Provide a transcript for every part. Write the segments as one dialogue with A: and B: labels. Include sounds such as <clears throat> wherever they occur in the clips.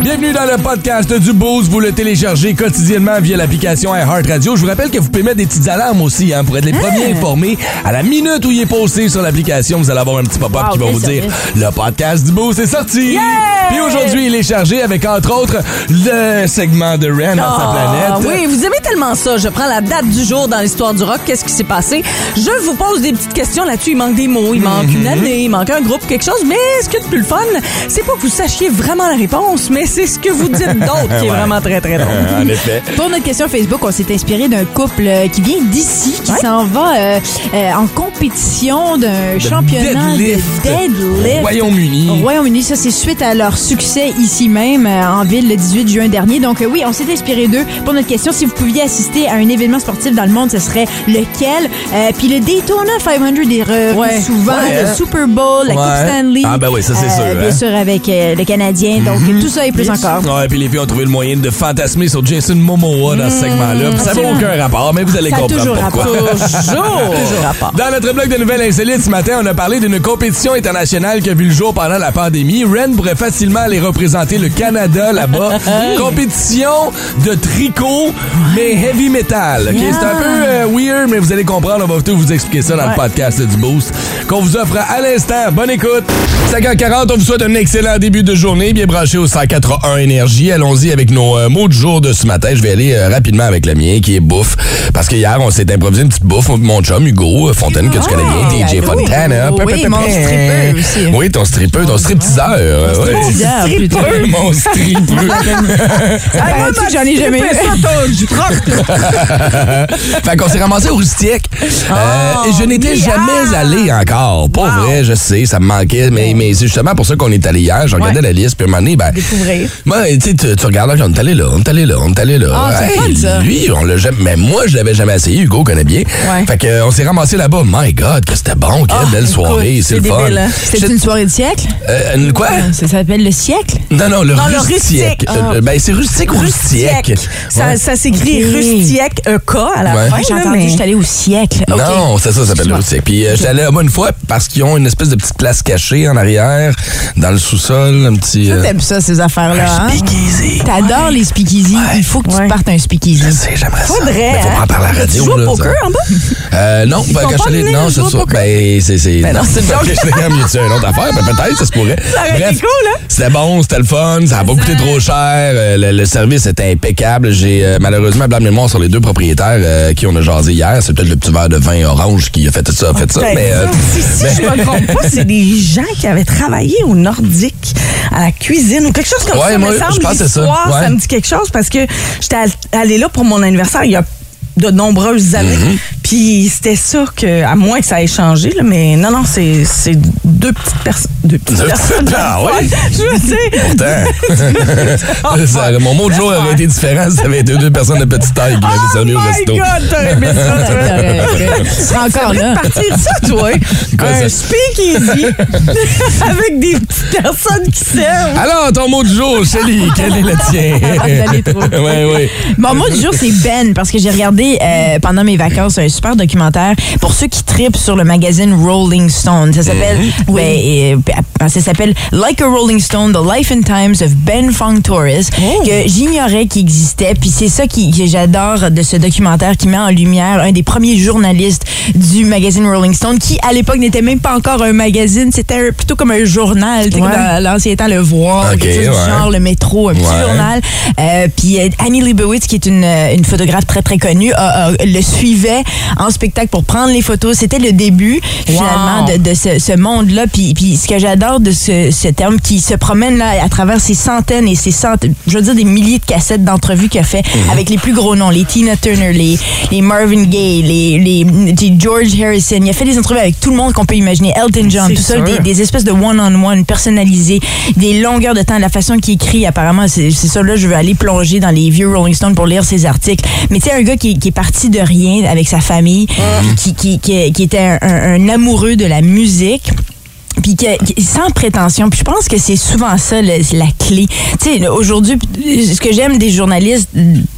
A: Bienvenue dans le podcast du Boost. Vous le téléchargez quotidiennement via l'application Heart Radio. Je vous rappelle que vous pouvez mettre des petites alarmes aussi hein, pour être les premiers informés. À la minute où il est posté sur l'application, vous allez avoir un petit pop-up
B: Wow,
A: qui va vous dire le podcast du Boost est sorti. Puis aujourd'hui, il est chargé avec entre autres le segment de Ren dans sa
B: Ah,
A: planète.
B: oui, vous aimez tellement ça. Je prends la date du jour dans l'histoire du rock. Qu'est-ce qui s'est passé? Je vous pose des petites questions là-dessus. Il manque des mots, il manque
A: Mhm.
B: une année, il manque un groupe, quelque chose. Mais ce qui est le plus fun, c'est pas que vous sachiez vraiment la réponse, mais c'est ce que vous dites d'autre qui est <laughs>
A: Ouais.
B: vraiment très, très drôle.
A: en effet.
C: Pour notre question Facebook, on s'est inspiré d'un couple euh, qui vient d'ici, qui
B: Ouais.
C: s'en va euh, euh, en compétition d'un championnat
A: deadlift.
C: de deadlift.
A: Royaume-Uni.
C: Au Royaume-Uni, ça c'est suite à leur succès ici même euh, en ville le 18 juin dernier. Donc euh, oui, on s'est inspiré d'eux pour notre question. Si vous pouviez assister à un événement sportif dans le monde, ce serait lequel? Euh, Puis le Daytona 500 est revenu
B: Ouais.
C: souvent,
A: Ouais,
C: le
A: hein?
C: Super Bowl, la
A: Ouais.
C: Coupe Stanley.
A: Ah, ben oui, ça, c'est sûr,
C: Bien
A: hein.
C: sûr avec euh, le Canadien. Donc tout ça et plus encore.
A: Ouais, puis les filles ont trouvé le moyen de fantasmer sur Jason Momoa dans ce segment-là. Puis Ça n'a aucun rapport, mais vous allez comprendre pourquoi. <laughs>
B: Toujours! Toujours rapport.
A: Dans notre blog de nouvelles insolites ce matin, on a parlé d'une compétition internationale qui a vu le jour pendant la pandémie. Ren pourrait facilement aller représenter le Canada là-bas. <laughs> compétition de tricot, mais heavy metal. C'est un peu euh, weird, mais vous allez comprendre. On va tout vous expliquer ça dans le podcast du Boost qu'on vous offre à l'instant. Bonne écoute. 5h40, on vous souhaite un excellent début de journée. Bien branché au 181 Énergie. Allons-y avec nos euh, mots du jour de ce matin. Je vais aller euh, rapidement avec le mien, qui est bouffe. Parce que hier, on s'est improvisé une petite bouffe. Mon chum, Hugo euh, Fontaine, que tu connais bien, DJ
C: allô?
A: Fontana.
C: Oui,
A: pe- pe-
C: mon aussi.
A: Oui, ton stripper, ton stripteaseur. Mon <laughs> stripper.
C: Ah, tu, j'en ai jamais eu. <laughs>
A: fait qu'on s'est ramassé au Rustique. Euh, et je n'étais jamais allé encore. Pas vrai, je sais, ça me manquait. Mais, mais c'est justement pour ça qu'on est allé hier. Je regardais la liste, puis à un moment donné, ben. Moi, tu sais, tu regardes, là, on est allé là, on est allé là, on est allé là.
C: Ah, c'est fun, ça.
A: Lui, on l'a jamais. Mais moi, je l'avais jamais essayé. Hugo connaît bien.
B: Ouais.
A: Fait que, euh, on s'est ramassé là-bas. My God, que c'était bon, quelle
B: Ah,
A: belle soirée. C'est le fun.
B: hein?
C: C'est une soirée de siècle?
A: Euh, une- quoi?
C: Ça s'appelle le siècle?
A: Non, non, le
B: Non, le
A: rustique.
B: rustique.
A: Euh,
B: Ah.
A: Ben, c'est rustique ou rustique?
B: Ça,
A: Ouais.
B: ça s'écrit
C: Ok.
B: rustiek, EK à la
A: Ouais.
B: fin.
C: J'ai entendu, je suis allée au siècle.
A: Non, c'est ça, ça s'appelle le rustique. Puis euh, j'étais allé là-bas une fois parce qu'ils ont une espèce de petite place cachée en arrière, dans le sous-sol, un petit.
B: T'aimes ça, ces affaires-là, hein?
A: speakeasy.
C: T'adores les speakeasy? Il faut que tu
B: Ouais.
C: te partes un speakeasy.
A: Je sais, j'aimerais ça.
B: Faudrait,
A: Mais faut
B: hein?
A: pas en parler à la radio.
B: Tu joues
A: là,
B: au poker
A: ça.
B: en bas?
A: Euh, non, ben, quand je
B: pas
A: suis Non, c'est ça. Ben, c'est. c'est-
B: Ben non, c'est une <laughs> joke.
A: Je mieux ça, une autre affaire. Ben, peut-être, ça se pourrait.
B: Ça aurait été
A: Bref,
B: cool, hein?
A: C'était bon, c'était le fun, ça a pas coûté trop cher, euh, le, le service était impeccable. J'ai euh, malheureusement de mémoire sur les deux propriétaires euh, qui on a jasé hier. C'est peut-être le petit verre de vin orange qui a fait ça, fait ça. Mais, euh,
B: si, si
A: mais-
B: je me trompe pas, c'est des gens qui avaient travaillé au Nordique, à la cuisine ou quelque chose comme
A: Ouais,
B: ça.
A: moi,
B: me semble,
A: je pense que c'est ça.
B: me dit quelque chose parce que j'étais all- allée là pour mon anniversaire il y a de nombreuses années.
A: Mm-hmm.
B: Puis c'était ça que, à moins que ça ait changé, là, mais non, non, c'est c'est deux petites personnes. Deux petites
A: Deux
B: personnes.
A: ah ouais? <laughs>
B: Je sais.
A: Pourtant, <laughs> ça- mon mot de jour aurait été différent si ça avait été deux personnes de petite taille qui m'avaient
B: Oh
A: servi au
B: my
A: resto.
B: God, t'aurais <laughs> aimé ça.
C: Tu seras encore là.
B: partir de ça, toi.
A: Quoi,
B: un
A: ça?
B: speakeasy avec des petites personnes qui servent.
A: Alors, ton mot du jour, Shelly, quel est le tien? Oui, oui.
C: Bon, moi, du jour, c'est Ben, parce que j'ai regardé euh, pendant mes vacances un super documentaire pour ceux qui tripent sur le magazine Rolling Stone. Ça s'appelle, ben, euh, ça s'appelle Like a Rolling Stone, The Life and Times of Ben Fong Torres, que j'ignorais qu'il existait. Puis c'est ça qui, que j'adore de ce documentaire qui met en lumière un des premiers journalistes du magazine Rolling Stone, qui à l'époque n'était même pas encore un magazine, c'était plutôt comme un journal, tu sais, comme dans l'ancien temps, le Voir,
A: Ok,
C: quelque chose du
A: ouais.
C: genre, le métro, un petit
A: Ouais.
C: journal. Euh, puis euh, Annie Leibovitz, qui est une, euh, une photographe très très connue, a- a- le suivait en spectacle pour prendre les photos. C'était le début, finalement, de, de ce, ce monde-là. Puis, puis ce que j'adore de ce, ce terme qui se promène là à travers ces centaines et ces centaines, je veux dire des milliers de cassettes d'entrevues qu'il a fait avec les plus gros noms, les Tina Turner, les, les Marvin Gaye, les, les, les George Harrison. Il a fait des entrevues avec tout le monde qu'on peut imaginer, Elton John, tout ça, des, des espèces de one-on-one personnalisés, des longueurs de temps, la façon qu'il écrit, apparemment, c'est c'est ça, là, je veux aller plonger dans les vieux Rolling Stones pour lire ses articles. Mais tu sais, un gars qui, qui est parti de rien avec sa famille, qui, qui, qui, qui était un amoureux de la musique puis sans prétention. Puis je pense que c'est souvent ça le- la clé. Tu sais, aujourd'hui, ce que j'aime des journalistes,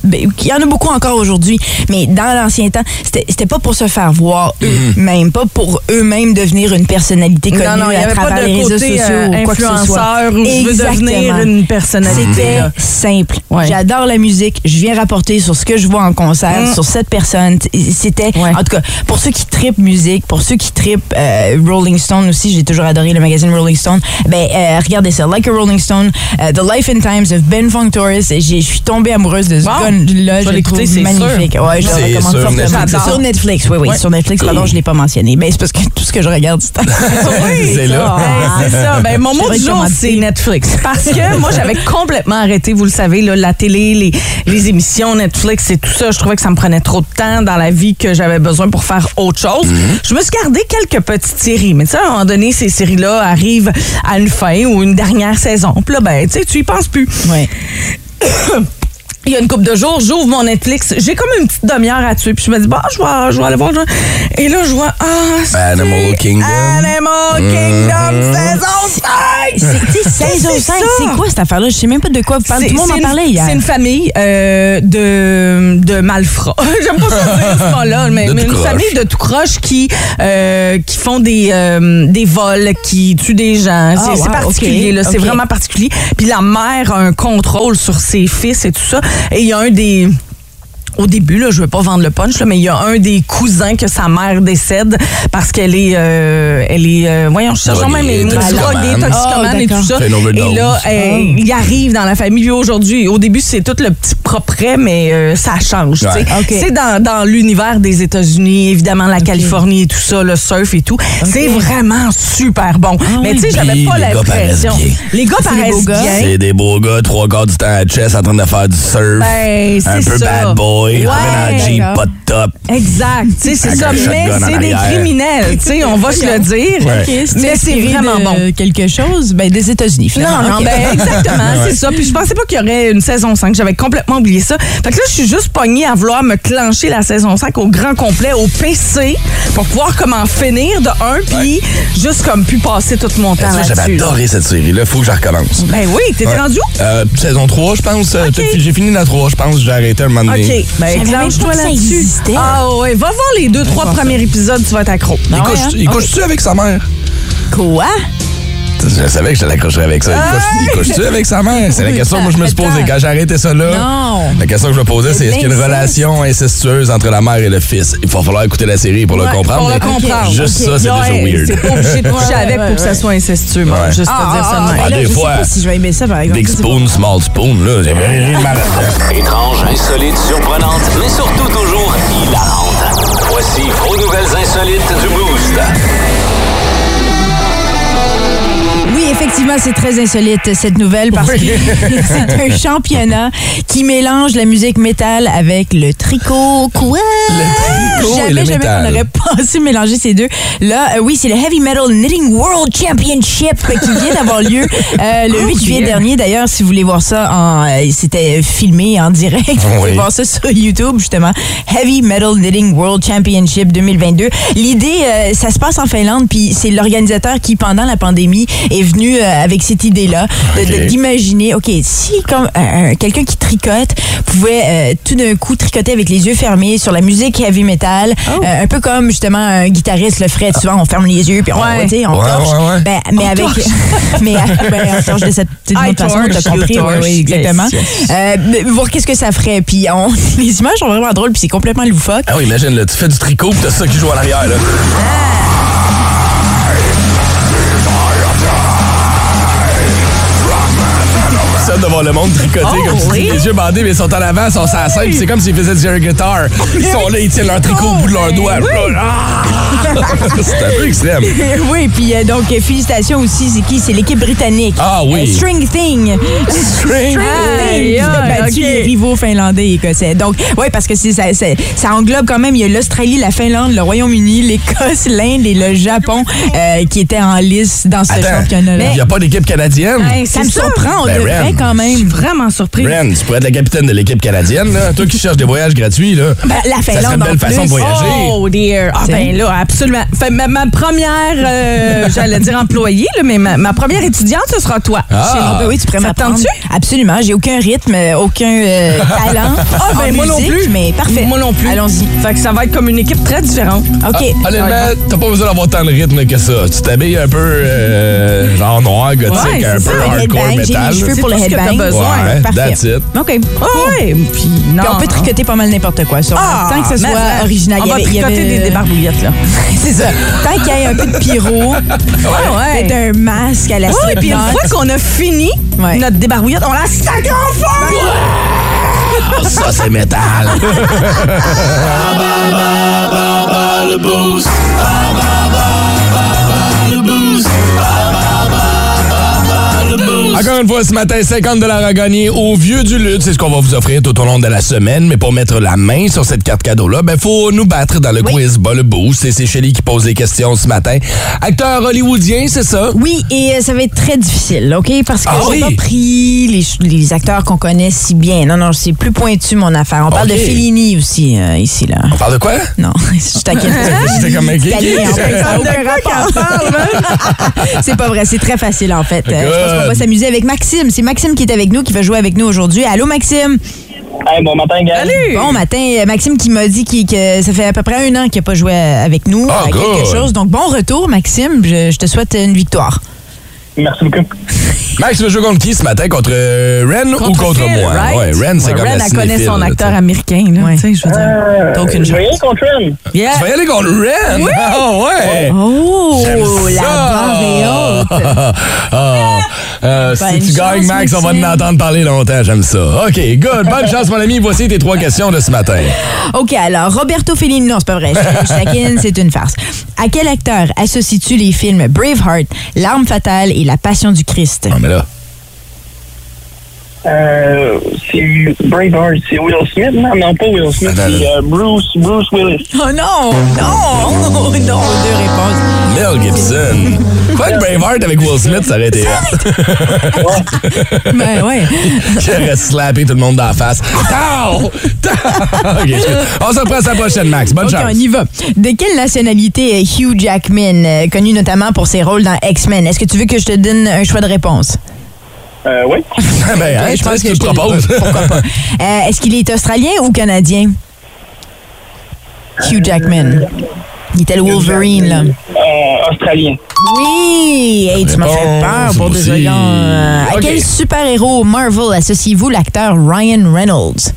C: ben, il y en a beaucoup encore aujourd'hui, mais dans l'ancien temps, c'était pas pour se faire voir eux-mêmes, pas pour eux-mêmes devenir une personnalité connue
B: Non, non,
C: à
B: avait pas
C: travers
B: de
C: les réseaux
B: côté
C: sociaux
B: euh,
C: ou quoi que ce soit.
B: influenceur ou je veux devenir une personnalité.
C: C'était simple.
B: Ouais.
C: J'adore la musique. Je viens rapporter sur ce que je vois en concert,
B: Mm.
C: sur cette personne. C'était,
B: Ouais.
C: en tout cas, pour ceux qui tripent musique, pour ceux qui tripent euh, Rolling Stone aussi, j'ai toujours adoré le magazine Rolling Stone. Ben, euh, regardez ça. Like a Rolling Stone, euh, The Life and Times of Ben Fong Torres. J'ai- Je suis tombée amoureuse de ce
B: Bon.
C: gars-là.
B: Je l'écouter,
C: trouve
B: c'est
C: magnifique. Ouais, je le
A: C'est
C: recommande
A: sur
C: fortement.
A: Netflix,
B: c'est ça?
C: Sur Netflix, oui, oui.
B: Ouais.
C: Sur Netflix, pardon, je l'ai pas mentionné. Ben, c'est parce que tout ce que je regarde, c'est <laughs>
B: Oui,
A: C'est là.
B: C'est ça. Ben, mon mot du jour, c'est Netflix. Parce que moi, j'avais complètement arrêté, vous le savez, là, la télé, les, les émissions Netflix et tout ça. Je trouvais que ça me prenait trop de temps dans la vie que j'avais besoin pour faire autre chose. Je me suis gardé quelques petites séries. Mais tu sais, à un moment donné, ces séries-là arrivent à une fin ou une dernière saison. Puis là, ben, tu sais, tu y penses plus.
C: Ouais. <coughs>
B: Il y a une couple de jours, j'ouvre mon Netflix. J'ai comme une petite demi-heure à tuer. Puis je me dis, bah, je vais, je vais aller voir. Et là, je vois, ah, c'est
A: Animal Kingdom.
B: Animal Kingdom saison 5!
C: C'est- saison
B: C'est
C: 5,
B: ça.
C: c'est quoi cette affaire-là? Je sais même pas de quoi vous parlez. Tout le monde en parlait hier.
B: C'est une famille euh, de, de malfrats. <laughs> J'aime pas ça dire ce mot-là, mais, une
A: croche.
B: famille de tout croche qui, euh, qui font des, euh, des vols, qui tuent des gens. C'est
C: Ah,
B: c'est
C: wow,
B: particulier, là, c'est vraiment particulier. Puis la mère a un contrôle sur ses fils et tout ça. Et il y a un des au début, là, je veux pas vendre le punch, là, mais il y a un des cousins que sa mère décède parce qu'elle est, euh, elle est, euh, voyons, je cherche même les mots, droguée, toxicomane
C: Oh,
B: et tout
C: d'accord.
B: ça. Et là, euh, il arrive dans la famille. Aujourd'hui, au début, c'est tout le petit propre, mais euh, ça change.
A: Ouais.
B: C'est dans, dans l'univers des États-Unis, évidemment, la Californie et tout ça, le surf et tout. C'est vraiment super bon. mais
C: oui.
B: tu sais, j'avais pas
A: les gars
B: l'impression. Les gars
C: C'est des
B: paraissent
C: beaux gars.
B: bien.
A: C'est des beaux gars, trois quarts du temps à chess en train de faire du surf.
B: Ben,
A: un peu
B: ça.
A: bad boy,
B: Ouais.
A: ramène en Jeep, pas de top.
B: Exact, tu sais, c'est ça,
A: un
B: mais c'est des criminels, tu sais, on va se le dire.
A: Ouais.
C: Ok,
B: Mais c'est vraiment
C: de
B: bon.
C: quelque chose, ben des États-Unis finalement.
B: Non, non,
C: Ok.
B: ben exactement, <laughs> c'est ça. Puis je pensais pas qu'il y aurait une saison 5. J'avais complètement oublié ça. Fait que là, je suis juste pognée à vouloir me clencher la saison 5 au grand complet, au PC, pour pouvoir comment finir de un, puis juste comme pu passer tout mon temps
A: J'avais
B: là-dessus. là.
A: adoré cette série-là? Faut que je recommence.
B: Ben oui, t'étais
A: Ouais.
B: rendu où?
A: Euh, saison 3, je pense. Euh,
B: Ok.
A: J'ai fini la 3, je pense. J'ai arrêté un moment
B: OK.
A: donné.
B: Ben,
C: Pas que ça
B: là-dessus.
C: existait.
B: Ah ouais, va voir les deux, trois premiers épisodes, tu vas être accro.
A: Il
C: ouais,
A: couche-
C: hein?
A: il couche-tu avec sa mère?
C: Quoi?
A: Je savais que je l'accrocherais avec ça. Il couche- Il couche-tu avec sa mère? C'est la question que moi je me suis posée quand j'ai arrêté ça là.
C: Non.
A: La question que je me posais, c'est est-ce qu'il y a une relation incestueuse entre la mère et le fils? Il va falloir écouter la série pour le comprendre.
B: Pour le
A: mais
B: comprendre.
A: Juste ça, c'est
B: Ouais,
A: déjà weird.
B: C'est pas obligé de <laughs> coucher
C: Ouais,
B: avec pour que ça soit incestueux. moi.
A: Ouais.
B: Juste te dire ça de même.
A: Ah,
C: là,
A: des
C: je sais
A: fois.
C: pas si je vais aimer ça par exemple.
A: Big spoon, small spoon, là. J'ai rien de mal là-dedans.
D: Étrange, insolite, surprenante, mais surtout toujours hilarante. Voici vos nouvelles insolites du Boost.
C: Effectivement, c'est très insolite cette nouvelle parce que <laughs> c'est un championnat qui mélange la musique métal avec le tricot. Quoi?
A: Le tricot et
C: jamais,
A: le
C: jamais
A: métal.
C: on aurait pensé mélanger ces deux. Là, euh, oui, c'est le Heavy Metal Knitting World Championship qui vient d'avoir lieu euh, le 8 juillet dernier. D'ailleurs, si vous voulez voir ça, en, euh, c'était filmé en direct. Vous pouvez voir ça sur YouTube, justement. Heavy Metal Knitting World Championship 2022. L'idée, euh, ça se passe en Finlande, puis c'est l'organisateur qui, pendant la pandémie, est venu euh, avec cette idée-là d'imaginer, OK, si comme euh, euh, quelqu'un qui tricote pouvait euh, tout d'un coup tricoter avec les yeux fermés sur la musique heavy metal,
A: Oh.
C: euh, un peu comme justement un guitariste le ferait, souvent on ferme les yeux puis on,
B: Ouais.
C: tu sais, on
A: Ouais,
C: torche.
A: ouais, ouais.
C: Ben, mais
B: On
C: avec
B: torche. <laughs>
C: mais à- ben, on torche de cette toute façon, t'as compris, oui, oui, exactement.
B: Yes, yes.
C: Euh, mais voir qu'est-ce que ça ferait. Puis on, <laughs> les images sont vraiment drôles, puis c'est complètement loufoque.
A: Ah oui, imagine, là, tu fais du tricot pis t'as ça qui joue à l'arrière, là. Ça, ça de voir le monde tricoter
B: Oh,
A: comme si
B: oui.
A: les yeux bandés, mais ils sont en avant, ils sont sur la scène, puis c'est comme s'ils faisaient du guitar. Ils sont là, ils tiennent leur tricot au bout de leurs doigts. Ah! <laughs> C'est un peu extrême.
C: oui, puis euh, donc, félicitations aussi, c'est qui? C'est l'équipe britannique.
A: Ah oui.
C: Euh, String Thing.
A: String.
B: Aïe,
C: Ils ont
B: aïe,
C: battu
B: ok.
C: les rivaux finlandais et écossais. Donc, oui, parce que c'est- ça, ça, ça englobe quand même, il y a l'Australie, la Finlande, le Royaume-Uni, l'Écosse, l'Inde et le Japon euh, qui étaient en lice dans ce championnat-là.
A: il n'y a pas d'équipe canadienne?
B: Hey,
C: Ça me
B: ça.
C: surprend, on
A: Ben,
C: devrait
A: Ren.
C: quand
B: Je suis
C: même.
B: vraiment surprise.
A: Bren, tu pourrais être la capitaine de l'équipe canadienne, là. Toi qui cherches des voyages gratuits, là.
C: Ben, la
A: Ça serait
C: Finlande
A: une belle
C: en
A: façon de voyager.
B: Oh dear. Ah ben là, absolument. Fait, ma, ma première, euh, <laughs> j'allais dire employée, là, mais ma, ma première étudiante, ce sera toi.
A: Ah.
C: Chez. Ben oui, tu pourrais m'apprendre. Absolument. J'ai aucun rythme, aucun euh, talent. <laughs>
B: Ah, ben,
C: en
B: moi non plus.
C: Mais parfait.
B: Moi non plus.
C: Allons-y.
B: Fait que ça va être comme une équipe très différente.
C: OK.
A: Ah, honnêtement, t'as pas besoin d'avoir tant de rythme que ça. Tu t'habilles un peu euh, genre noir, gothique,
B: Ouais,
A: un peu hardcore
C: headbang, j'ai
A: metal.
C: les cheveux pour le headbang.
B: besoin.
A: Ouais,
C: Parfait.
A: that's it.
C: OK.
B: Ah ouais, puis non.
C: Puis on peut tricoter pas mal n'importe quoi sur
B: Ah,
C: Tant que ce soit original.
B: On
C: Il y
B: va tricoter
C: avait-
B: des débarbouillettes, là. <laughs>
C: C'est ça. Tant qu'il y ait un peu de pyro,
B: ouais.
C: peut-être un masque à la
B: Oui, puis une fois qu'on a fini
C: Ouais.
B: notre débarbouillette, on la sac en feu!
A: Ah, ça, c'est métal. Encore une fois, ce matin, 50 à gagner au Vieux du Lutte. C'est ce qu'on va vous offrir tout au long de la semaine. Mais pour mettre la main sur cette carte cadeau-là, ben, faut nous battre dans le quiz bas le boost. Et c'est Shelly qui pose les questions ce matin. Acteur hollywoodien, c'est ça?
C: Oui, et euh, ça va être très difficile, OK? Parce que
A: Ah
C: j'ai
A: oui?
C: pas pris les, acteurs qu'on connaît si bien. Non, non, c'est plus pointu, mon affaire. On parle de Fellini aussi, euh, ici, là.
A: On parle de quoi?
C: Non, <laughs> je taquine. <laughs>
A: J'étais comme un
C: aucun rapport. c'est pas vrai, c'est très facile, en fait. Euh, je pense qu'on va s'amuser avec Maxime. C'est Maxime qui est avec nous, qui va jouer avec nous aujourd'hui. Allô, Maxime?
E: Hey, bon matin, gars.
B: Salut!
C: Bon matin, euh, Maxime qui m'a dit que ça fait à peu près un an qu'il n'a pas joué euh, avec nous
A: Ah,
C: à quelque
A: good.
C: chose. Donc, bon retour, Maxime. Je, je te souhaite une victoire.
E: Merci beaucoup.
A: Max, tu veux jouer contre qui ce matin? Contre euh, Ren ou contre
B: Phil,
A: moi?
B: right?
A: Ouais, Ren, c'est
B: Ouais,
A: comme
B: Ren,
A: la
B: elle connaît son
A: là,
B: acteur
A: tu sais.
B: américain, là.
C: Ouais.
B: Je veux dire.
E: Euh,
B: T'as aucune
E: je vais y aller contre Ren.
B: Yeah.
A: Tu vas y aller contre Ren? Ah ouais!
C: Oh, la barre est haute. <laughs>
A: Ah, euh, si
C: Bonne
A: tu gagnes,
C: chance,
A: Max, on va en entendre parler longtemps. J'aime ça. OK, good. Bonne chance, mon ami. Voici tes trois questions de ce matin.
C: OK, alors, Roberto Fellini, non, c'est pas vrai. Je, <laughs> c'est une farce. À quel acteur associes-tu les films Braveheart, L'arme fatale et La passion du Christ?
A: Non, mais là.
E: Euh, c'est Braveheart, c'est Will Smith. Non, non, pas Will Smith, c'est euh, Bruce, Bruce Willis.
C: Oh non! Non! <laughs> Non! Deux réponses.
A: Mel Gibson. Quoi que Braveheart avec Will Smith, ça aurait été.
C: Ben ouais. <laughs>
A: J'aurais slappé tout le monde dans la face. Tao! On se reprend à la prochaine, Max. Bonne chance.
C: on y va. De quelle nationalité est Hugh Jackman, euh, connu notamment pour ses rôles dans X-Men? Est-ce que tu veux que je te donne un choix de réponse?
E: Euh, oui. <laughs>
A: ben, hein,
C: je pense que
A: le
C: je te le-
A: proposes.
C: Pourquoi pas? <laughs> Euh, Est-ce qu'il est australien ou canadien? Hugh Jackman. Il était le Wolverine, là.
E: Euh, Australien.
C: Oui! Hey, tu m'as fait peur pour deux secondes. À quel super-héros Marvel associez-vous l'acteur Ryan Reynolds?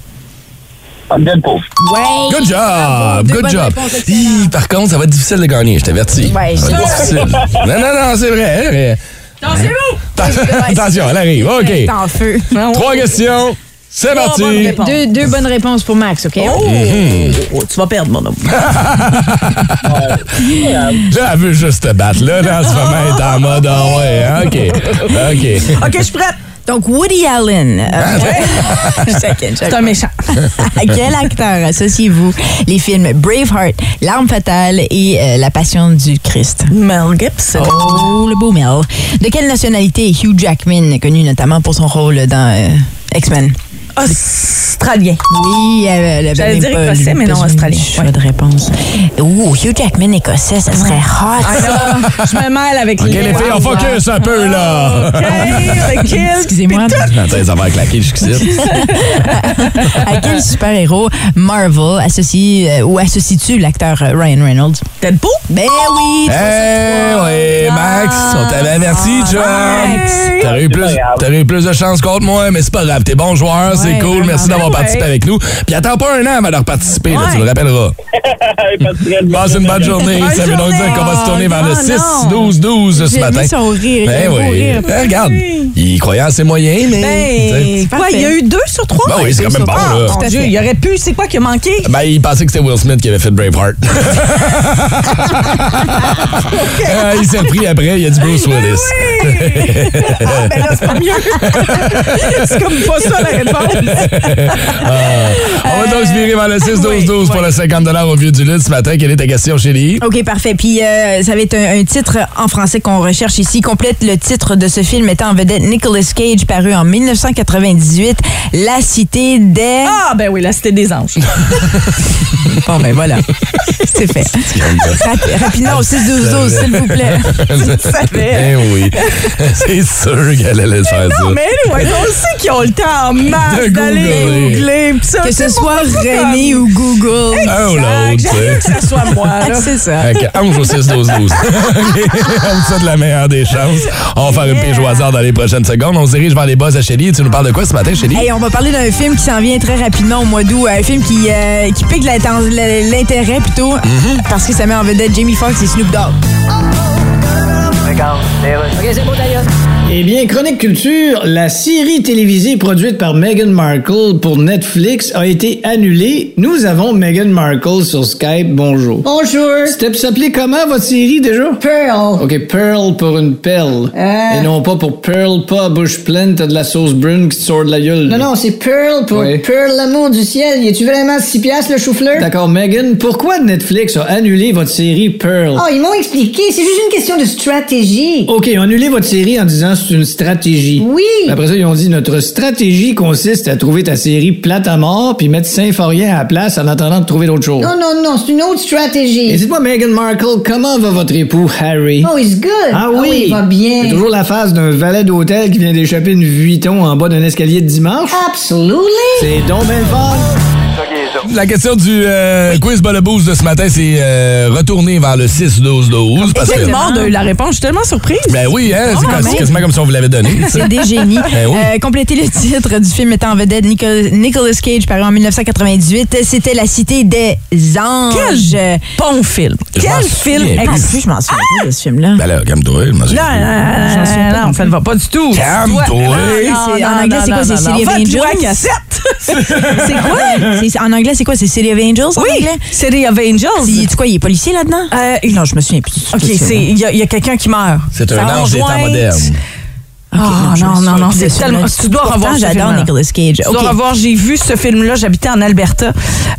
E: Ah, Deadpool.
C: Ouais!
A: Good job! Good job! Hi, par contre, ça va être difficile de gagner, je t'avertis.
C: Ouais,
A: ça va être
C: c'est
A: difficile. Non, non, non, c'est vrai. mais- Attention, elle arrive. OK.
C: C'est en feu. <laughs>
A: Trois questions. C'est parti.
C: Deux, deux bonnes réponses pour Max, OK?
B: Oh, oh, tu vas perdre, mon homme. <laughs>
A: Là, elle veut juste te battre. Là, là, en ce moment, elle est en mode, ah ouais, hein, OK. OK.
B: OK, je suis prête.
C: Donc, Woody Allen. euh, <laughs> je taquine, je
B: C'est un méchant.
C: À <laughs> quel acteur associez-vous les films Braveheart, L'arme fatale et euh, La passion du Christ?
B: Mel Gibson.
C: Oh, le beau Mel. De quelle nationalité est Hugh Jackman, connu notamment pour son rôle dans euh, X-Men?
B: Australien.
C: Oui, elle avait
B: J'allais dire écossais, mais non, australien.
C: choix
B: Ouais.
C: de réponse. Ouh, Hugh Jackman écossais, ça serait hot.
B: Ah, là, je me mêle avec
A: OK, les filles, on focus un peu, là.
B: OK, <laughs> le kill.
C: Excusez-moi.
A: Ça va claquer jusqu'ici.
C: À quel super-héros Marvel associe euh, ou associes-tu l'acteur euh, Ryan Reynolds?
B: Deadpool?
C: Ben oui!
A: Eh oui, Max, on t'avait averti, chum.
C: Max.
A: T'aurais eu, plus- eu plus de chance contre moi, mais c'est pas grave. T'es bon joueur, c'est cool. Merci d'avoir participer avec nous. Puis attends pas un an avant de là,
B: Ouais.
A: tu le rappelleras. <laughs> Passe une bonne journée.
B: Bonne
A: Ça veut donc dire qu'on va se tourner vers le
B: Oh,
A: 6-12-12 ce
C: J'ai
A: matin.
C: son rire.
A: Ben oui.
C: rire.
A: Ben, regarde, il croyait en ses moyens, mais.
B: Ben, quoi, il y a eu deux sur trois?
A: Ben oui, c'est quand même bon, là.
B: mon Dieu, il aurait pu. C'est quoi qui a manqué?
A: Ben, il pensait que c'était Will Smith qui avait fait Braveheart. Ah, <laughs> <laughs> il s'est repris après, il a dit Bruce Willis.
B: Ah, ben là, c'est pas mieux. <laughs> c'est comme pas ça la réponse.
A: On va donc se virer vers le 6-12-12 pour le 50 au vieux du lutte ce matin. Quelle est ta question, chérie?
C: OK, parfait. Puis euh, ça va être un, un titre en français qu'on recherche ici. Complète le titre de ce film mettant en vedette Nicolas Cage, paru en 1998, La Cité des...
B: Ah, ben oui, là, c'était des anges. <laughs>
C: Bon, ben voilà. C'est fait. Rap- rapidement au 6-12-12, s'il vous plaît. <laughs>
B: Tu savais.
A: Eh oui. <laughs> C'est sûr qu'elle allait faire ça.
B: Non, mais anyway, on sait qu'ils ont le temps en masse d'aller
A: googler.
B: googler. pis ça,
C: Que ce soit
B: comme-
C: ou Google.
A: Un ou l'autre, tu
B: J'aime
A: sais.
B: que ça soit moi. là. <laughs>
C: C'est ça.
A: Que Ange au 6-12-12. On vous souhaite la meilleure des chances. On va faire une pige au hasard dans les prochaines secondes. On se dirige vers les buzz à Shelly. Tu nous parles de quoi ce matin, Shelly?
C: Hey, on va parler d'un film qui s'en vient très rapidement au mois d'août. Un film qui, euh, qui pique l'intérêt plutôt parce que ça met en vedette Jamie Foxx et Snoop Dogg. Ricardo. Sí, güey. Ok, se you.
F: Eh bien, Chronique Culture, la série télévisée produite par Meghan Markle pour Netflix a été annulée. Nous avons Meghan Markle sur Skype. Bonjour.
G: Bonjour.
F: C'était s'appeler comment votre série déjà?
G: Pearl.
F: OK, Pearl pour une pelle.
G: Euh.
F: Et non pas pour Pearl, pas à bouche pleine, t'as de la sauce brune qui te sort de la gueule.
G: Non, non, c'est Pearl pour. Pearl, l'amour du ciel. Y tu vraiment 6 piastres le chou-fleur?
F: D'accord, Megan, pourquoi Netflix a annulé votre série Pearl?
G: Oh, ils m'ont expliqué. C'est juste une question de stratégie.
F: OK, annulé votre série en disant c'est une stratégie.
G: Oui.
F: Après ça, ils ont dit notre stratégie consiste à trouver ta série plate à mort puis mettre Saint-Forien à la place en attendant de trouver d'autres choses.
G: Non, non, non, c'est une autre
F: Et
G: stratégie.
F: dites-moi, Meghan Markle, comment va votre époux Harry?
G: Oh, he's good.
F: Ah oui?
G: il va bien.
F: C'est toujours la phase d'un valet d'hôtel qui vient d'échapper une Vuitton en bas d'un escalier de dimanche?
G: Absolutely.
F: C'est donc le fun.
A: La question du euh, quiz Bas le Boost de ce matin, c'est euh, retourner vers le 6-12-12. Parce que.
B: Tellement de la réponse. Je suis tellement surprise.
A: Ben oui, hein, c'est
C: même.
A: quasiment comme si on vous l'avait donné. <laughs>
C: C'est des génies.
A: Ben oui.
C: Euh, complétez le titre du film mettant en vedette Nicolas, Nicolas Cage, paru en 1998. C'était La Cité des Anges.
B: Quel bon film. Quel film.
C: plus, je m'en souviens pas de ce film-là.
A: Ben là, calme-toi, je m'en
B: Non, non, non, non, non, ça ne va pas du tout.
A: Calme-toi.
B: Non,
C: en
B: non,
C: anglais, c'est
B: non,
C: quoi, c'est
B: non,
C: City
B: non.
C: of Angels? C'est <laughs> quoi? C'est- En anglais, c'est quoi? C'est City of Angels? en
B: Oui,
C: anglais?
B: City of Angels.
C: C'est tu quoi, il est policier là-dedans?
B: Euh,
C: Non, je me souviens plus.
B: OK, c'est il y a, a quelqu'un qui meurt.
A: C'est un ange des temps modernes.
B: Ah,
C: je me
B: non, non, non, c'est
C: ce
B: tellement. Tu dois revoir ce
C: J'adore. Nicolas Cage.
B: Tu dois revoir, j'ai vu ce film-là, j'habitais en Alberta.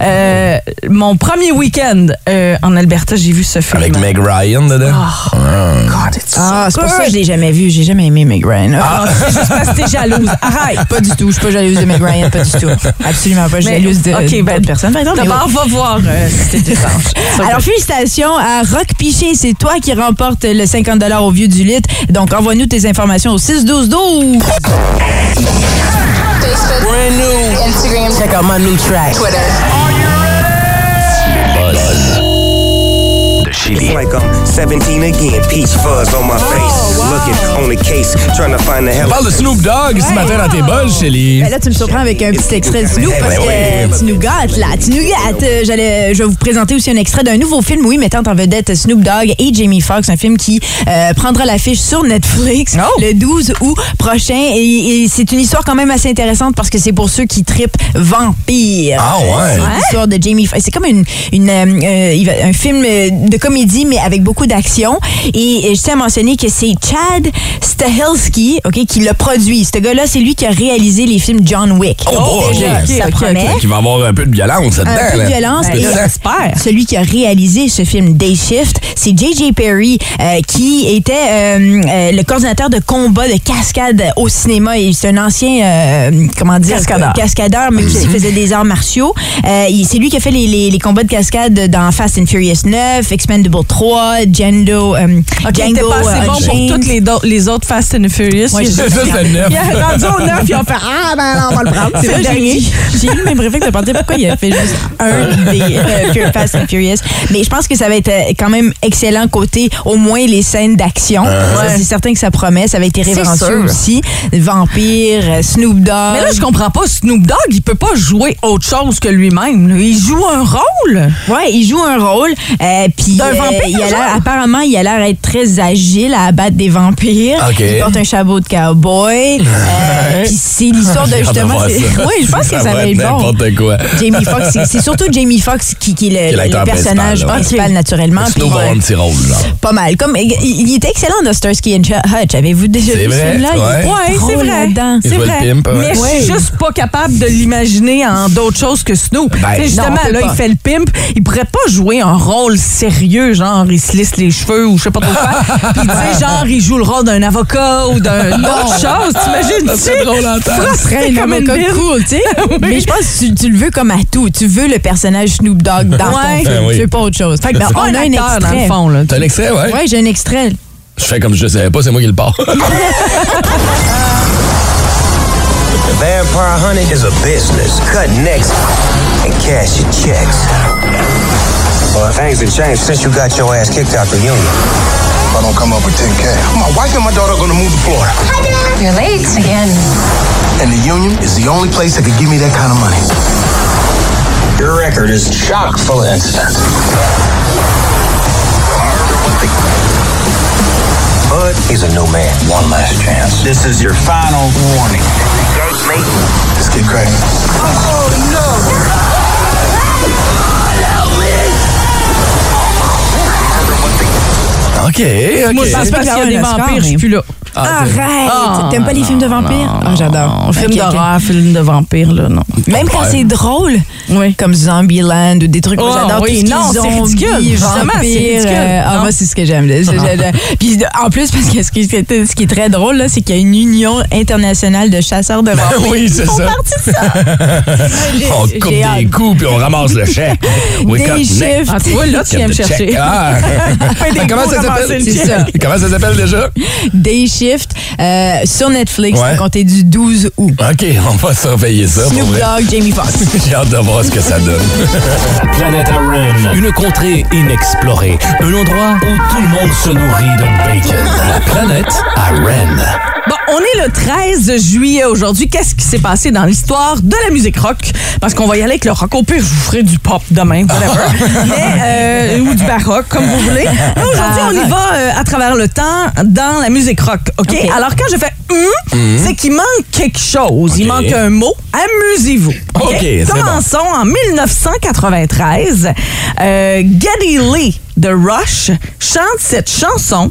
B: Euh, mon premier week-end euh, en Alberta, j'ai vu ce film.
A: Avec Meg Ryan dedans?
B: God, it's
C: Ah, c'est pour ça que je l'ai jamais vu. J'ai jamais aimé Meg Ryan.
B: Ah, c'est juste parce que t'es jalouse. Arrête.
C: Pas du tout. Je suis pas jalouse de Meg Ryan, pas du tout. Absolument pas. Je suis jalouse de
B: OK,
C: d'autres
B: ben,
C: exemple. mais
B: D'abord, va voir euh, des anges. <laughs>
C: Alors, félicitations à Rock Piché. C'est toi qui remporte le 50 au Vieux du Lit. Donc, envoie-nous tes informations au 6-12-12.
H: Check out my new track. Twitter.
D: De Chili.
I: Like I'm 17 again, peach fuzz on my face. Looking on the case, trying to find the hell.
A: On parle de Snoop Dogg ce matin dans tes buzz, Shelly.
C: Ben là, tu me surprends avec un petit extrait de Snoop parce que tu nous gâtes, là. Tu nous gâtes. Euh, J'allais, je vais vous présenter aussi un extrait d'un nouveau film, oui, mettant en vedette Snoop Dogg et Jamie Foxx. Un film qui euh, prendra l'affiche sur Netflix le 12 août prochain. Et, et c'est une histoire quand même assez intéressante parce que c'est pour ceux qui tripent vampire.
A: Ah ouais?
C: C'est l'histoire de Jamie Foxx. C'est comme une, une, euh, euh, un film euh, de comédie, comédie, mais avec beaucoup d'action. Et, je tiens à mentionner que c'est Chad Stahelski, OK, qui l'a produit. Ce gars-là, c'est lui qui a réalisé les films John Wick.
A: Oh, oh
C: déjà,
A: okay,
C: ça
A: okay,
C: promet.
A: Okay, qui va avoir un peu de violence là-dedans.
C: Un peu de violence.
A: Ben,
C: et celui qui a réalisé ce film Day Shift, c'est J.J. Perry, euh, qui était euh, euh, le coordinateur de combat de cascade au cinéma. Et c'est un ancien, comment dire,
B: cascadeur,
C: cascadeur mais aussi mhm. faisait des arts martiaux. c'est lui qui a fait les, les, les combats de cascade dans Fast and Furious 9, X-Men 003, Django. Um,
B: ok, t'es passé euh, bon pour toutes les, do- les autres Fast and Furious.
C: Ouais,
B: j'ai-
A: Ça, c'est le neuf.
B: Il a rendu au neuf, ils ont fait Ah, ben non, on va le prendre.
C: C'est
B: le
C: J'ai
B: dernier.
C: eu- j'ai eu le même réflexe de penser pourquoi il a fait juste un des euh, Fast and Furious. Mais je pense que ça va être quand même excellent côté au moins les scènes d'action. Ça, C'est certain que ça promet. Ça va être
B: irrévérencieux
C: aussi. Vampire, Snoop Dogg.
B: Mais là, je comprends pas. Snoop Dogg, il peut pas jouer autre chose que lui-même. Il joue un rôle.
C: Ouais, il joue un rôle. puis
B: vampire,
C: il a l'air-
B: genre?
C: apparemment, il a l'air d'être très agile à abattre des vampires.
A: OK.
C: Il porte un chapeau de cowboy. <laughs> Euh, puis c'est l'histoire de
A: J'ai hâte de
C: justement.
A: voir
C: c'est-
A: ça.
C: Oui, je pense que ça va être bon.
A: N'importe quoi.
C: Jamie Foxx, c'est- c'est surtout Jamie Foxx qui, qui est le,
A: Qui est
C: le
A: l'acteur
C: personnage
A: principal, là.
C: principal, naturellement.
A: Snow va avoir un petit rôle, genre.
C: pas mal. Comme, il, il était excellent dans Starsky and Hutch. Avez-vous déjà
A: C'est
C: vu
A: vrai,
C: celui-là? Il
A: ouais.
C: est
B: Ouais, c'est
C: drôle
B: vrai.
C: là-dedans.
A: Il
B: C'est
A: le
B: vrai.
A: pimp, ouais.
B: Mais je
C: Ouais.
B: suis juste pas capable de l'imaginer en d'autres choses que Snoop.
A: Ben,
B: Tu sais, justement,
C: non, on peut
B: là,
C: pas.
B: il fait le pimp. Il pourrait pas jouer un rôle sérieux, genre il se lisse les cheveux ou je sais pas trop quoi. <laughs> Puis tu sais, genre il joue le rôle d'un avocat ou d'un <laughs> autre chose. T'imagines
A: Ça serait drôle en temps.
C: Ça serait un
B: comme
C: avocat cool, tu sais. <laughs> Mais je pense que tu, tu le veux comme à tout. Tu veux le personnage Snoop Dogg dans
B: Ouais.
C: ton film.
A: Ben oui.
C: Tu veux pas autre chose.
B: Fait que
C: Ben,
B: c'est pas un acteur, dans le fond. Là.
A: T'as un extrait, ouais?
C: Ouais, j'ai un extrait.
A: Je fais comme je le savais pas, c'est moi qui le pars.
I: Vampire hunting is a business. Cut necks and cash your checks. Well, things have changed since you got your ass kicked out the union. If I don't come up with 10K, my wife and my daughter are gonna move to Florida.
J: You're late again.
I: And the union is the only place that could give me that kind of money. Your record is chock full of incidents. Bud, he's a new man. One last chance. This is your final warning. Let's get cracking. Oh, no!
A: OK, OK.
B: Moi, je pense pas qu'il y a des vampires, je suis plus là.
C: Arrête!
B: Ah,
C: T'aimes pas les films de vampires? Ah, j'adore.
B: Film
C: Ok, ok.
B: d'horreur, film de vampire, là, non.
C: Même quand c'est drôle,
B: Oui.
C: comme Zombieland ou des trucs
B: Oh,
C: que j'adore.
B: oui,
C: tout ce qui
B: non, c'est
C: zombies,
B: ridicule. Justement, c'est
C: vampires,
B: ridicule.
C: euh, ah,
B: Non.
C: moi, c'est ce que j'aime. C'est- Puis en plus, parce que ce qui, est- ce qui est très drôle, là, c'est qu'il y a une union internationale de chasseurs de vampires.
A: oui, c'est ça.
C: partie de ça. <laughs>
A: On
C: J'ai-
A: coupe des coups puis on ramasse le chèque. <laughs> We
C: Des chiffres.
B: Ah, tu vois, là, tu viens me chercher.
A: Ah. Comment ça s'appelle?
C: ça.
A: Comment ça s'appelle déjà?
C: Day Shift euh, sur Netflix
A: Ouais.
C: à compter du 12 août.
A: OK, <laughs> on va surveiller ça.
C: Snoop. Dogg, Jamie Foxx. <laughs>
A: J'ai hâte de voir ce que ça donne.
D: La <laughs> planète à Ren. Une contrée inexplorée. Un endroit où tout le monde se nourrit de bacon. La planète à Ren.
B: Bon, on est le 13 juillet aujourd'hui. Qu'est-ce qui s'est passé dans l'histoire de la musique rock? Parce qu'on va y aller avec le rock. Au pire, je vous ferai du pop demain, whatever. <laughs> Mais, euh, ou du baroque, comme vous voulez. <laughs> Mais Aujourd'hui, on y va euh, à travers le temps dans la musique rock. OK?
C: OK.
B: Alors, quand je fais hum, c'est qu'il manque quelque chose. Il manque un mot. Amusez-vous.
A: OK, bon.
B: Commençons en 1993. Euh, Geddy Lee de Rush chante cette chanson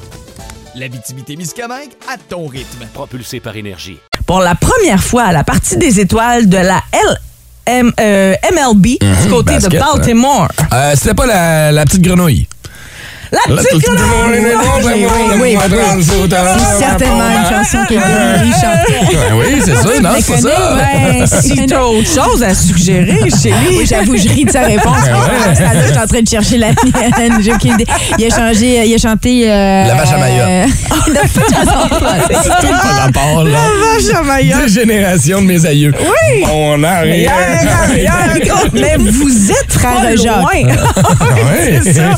K: L'Abitibi-Témiscamingue à ton rythme.
D: Propulsé par énergie.
B: pour la première fois à la partie des étoiles de la euh, MLB du côté
A: basket,
B: de Baltimore.
A: Euh, C'était pas la, la petite grenouille.
B: La petite
C: oui, oui, oui. C'est certainement une chanson que Geddy chantait.
A: Ben oui, c'est ça. Non, c'est ça. <laughs>
B: Si t'as autre chose à suggérer, chérie.
C: Oui, j'avoue, je ris de sa réponse. là, Je suis en train de chercher la mienne. J'ai aucune idée. Il a changé, il a chanté. euh,
A: La vache à. <laughs> C'est tout par rapport, là.
B: vache à Maya.
A: Des générations de mes aïeux.
B: Oui.
A: Mon arrière.
B: Mais vous êtes
C: Frère Jacques.
B: loin.
A: Ouais. <laughs>
B: C'est ça.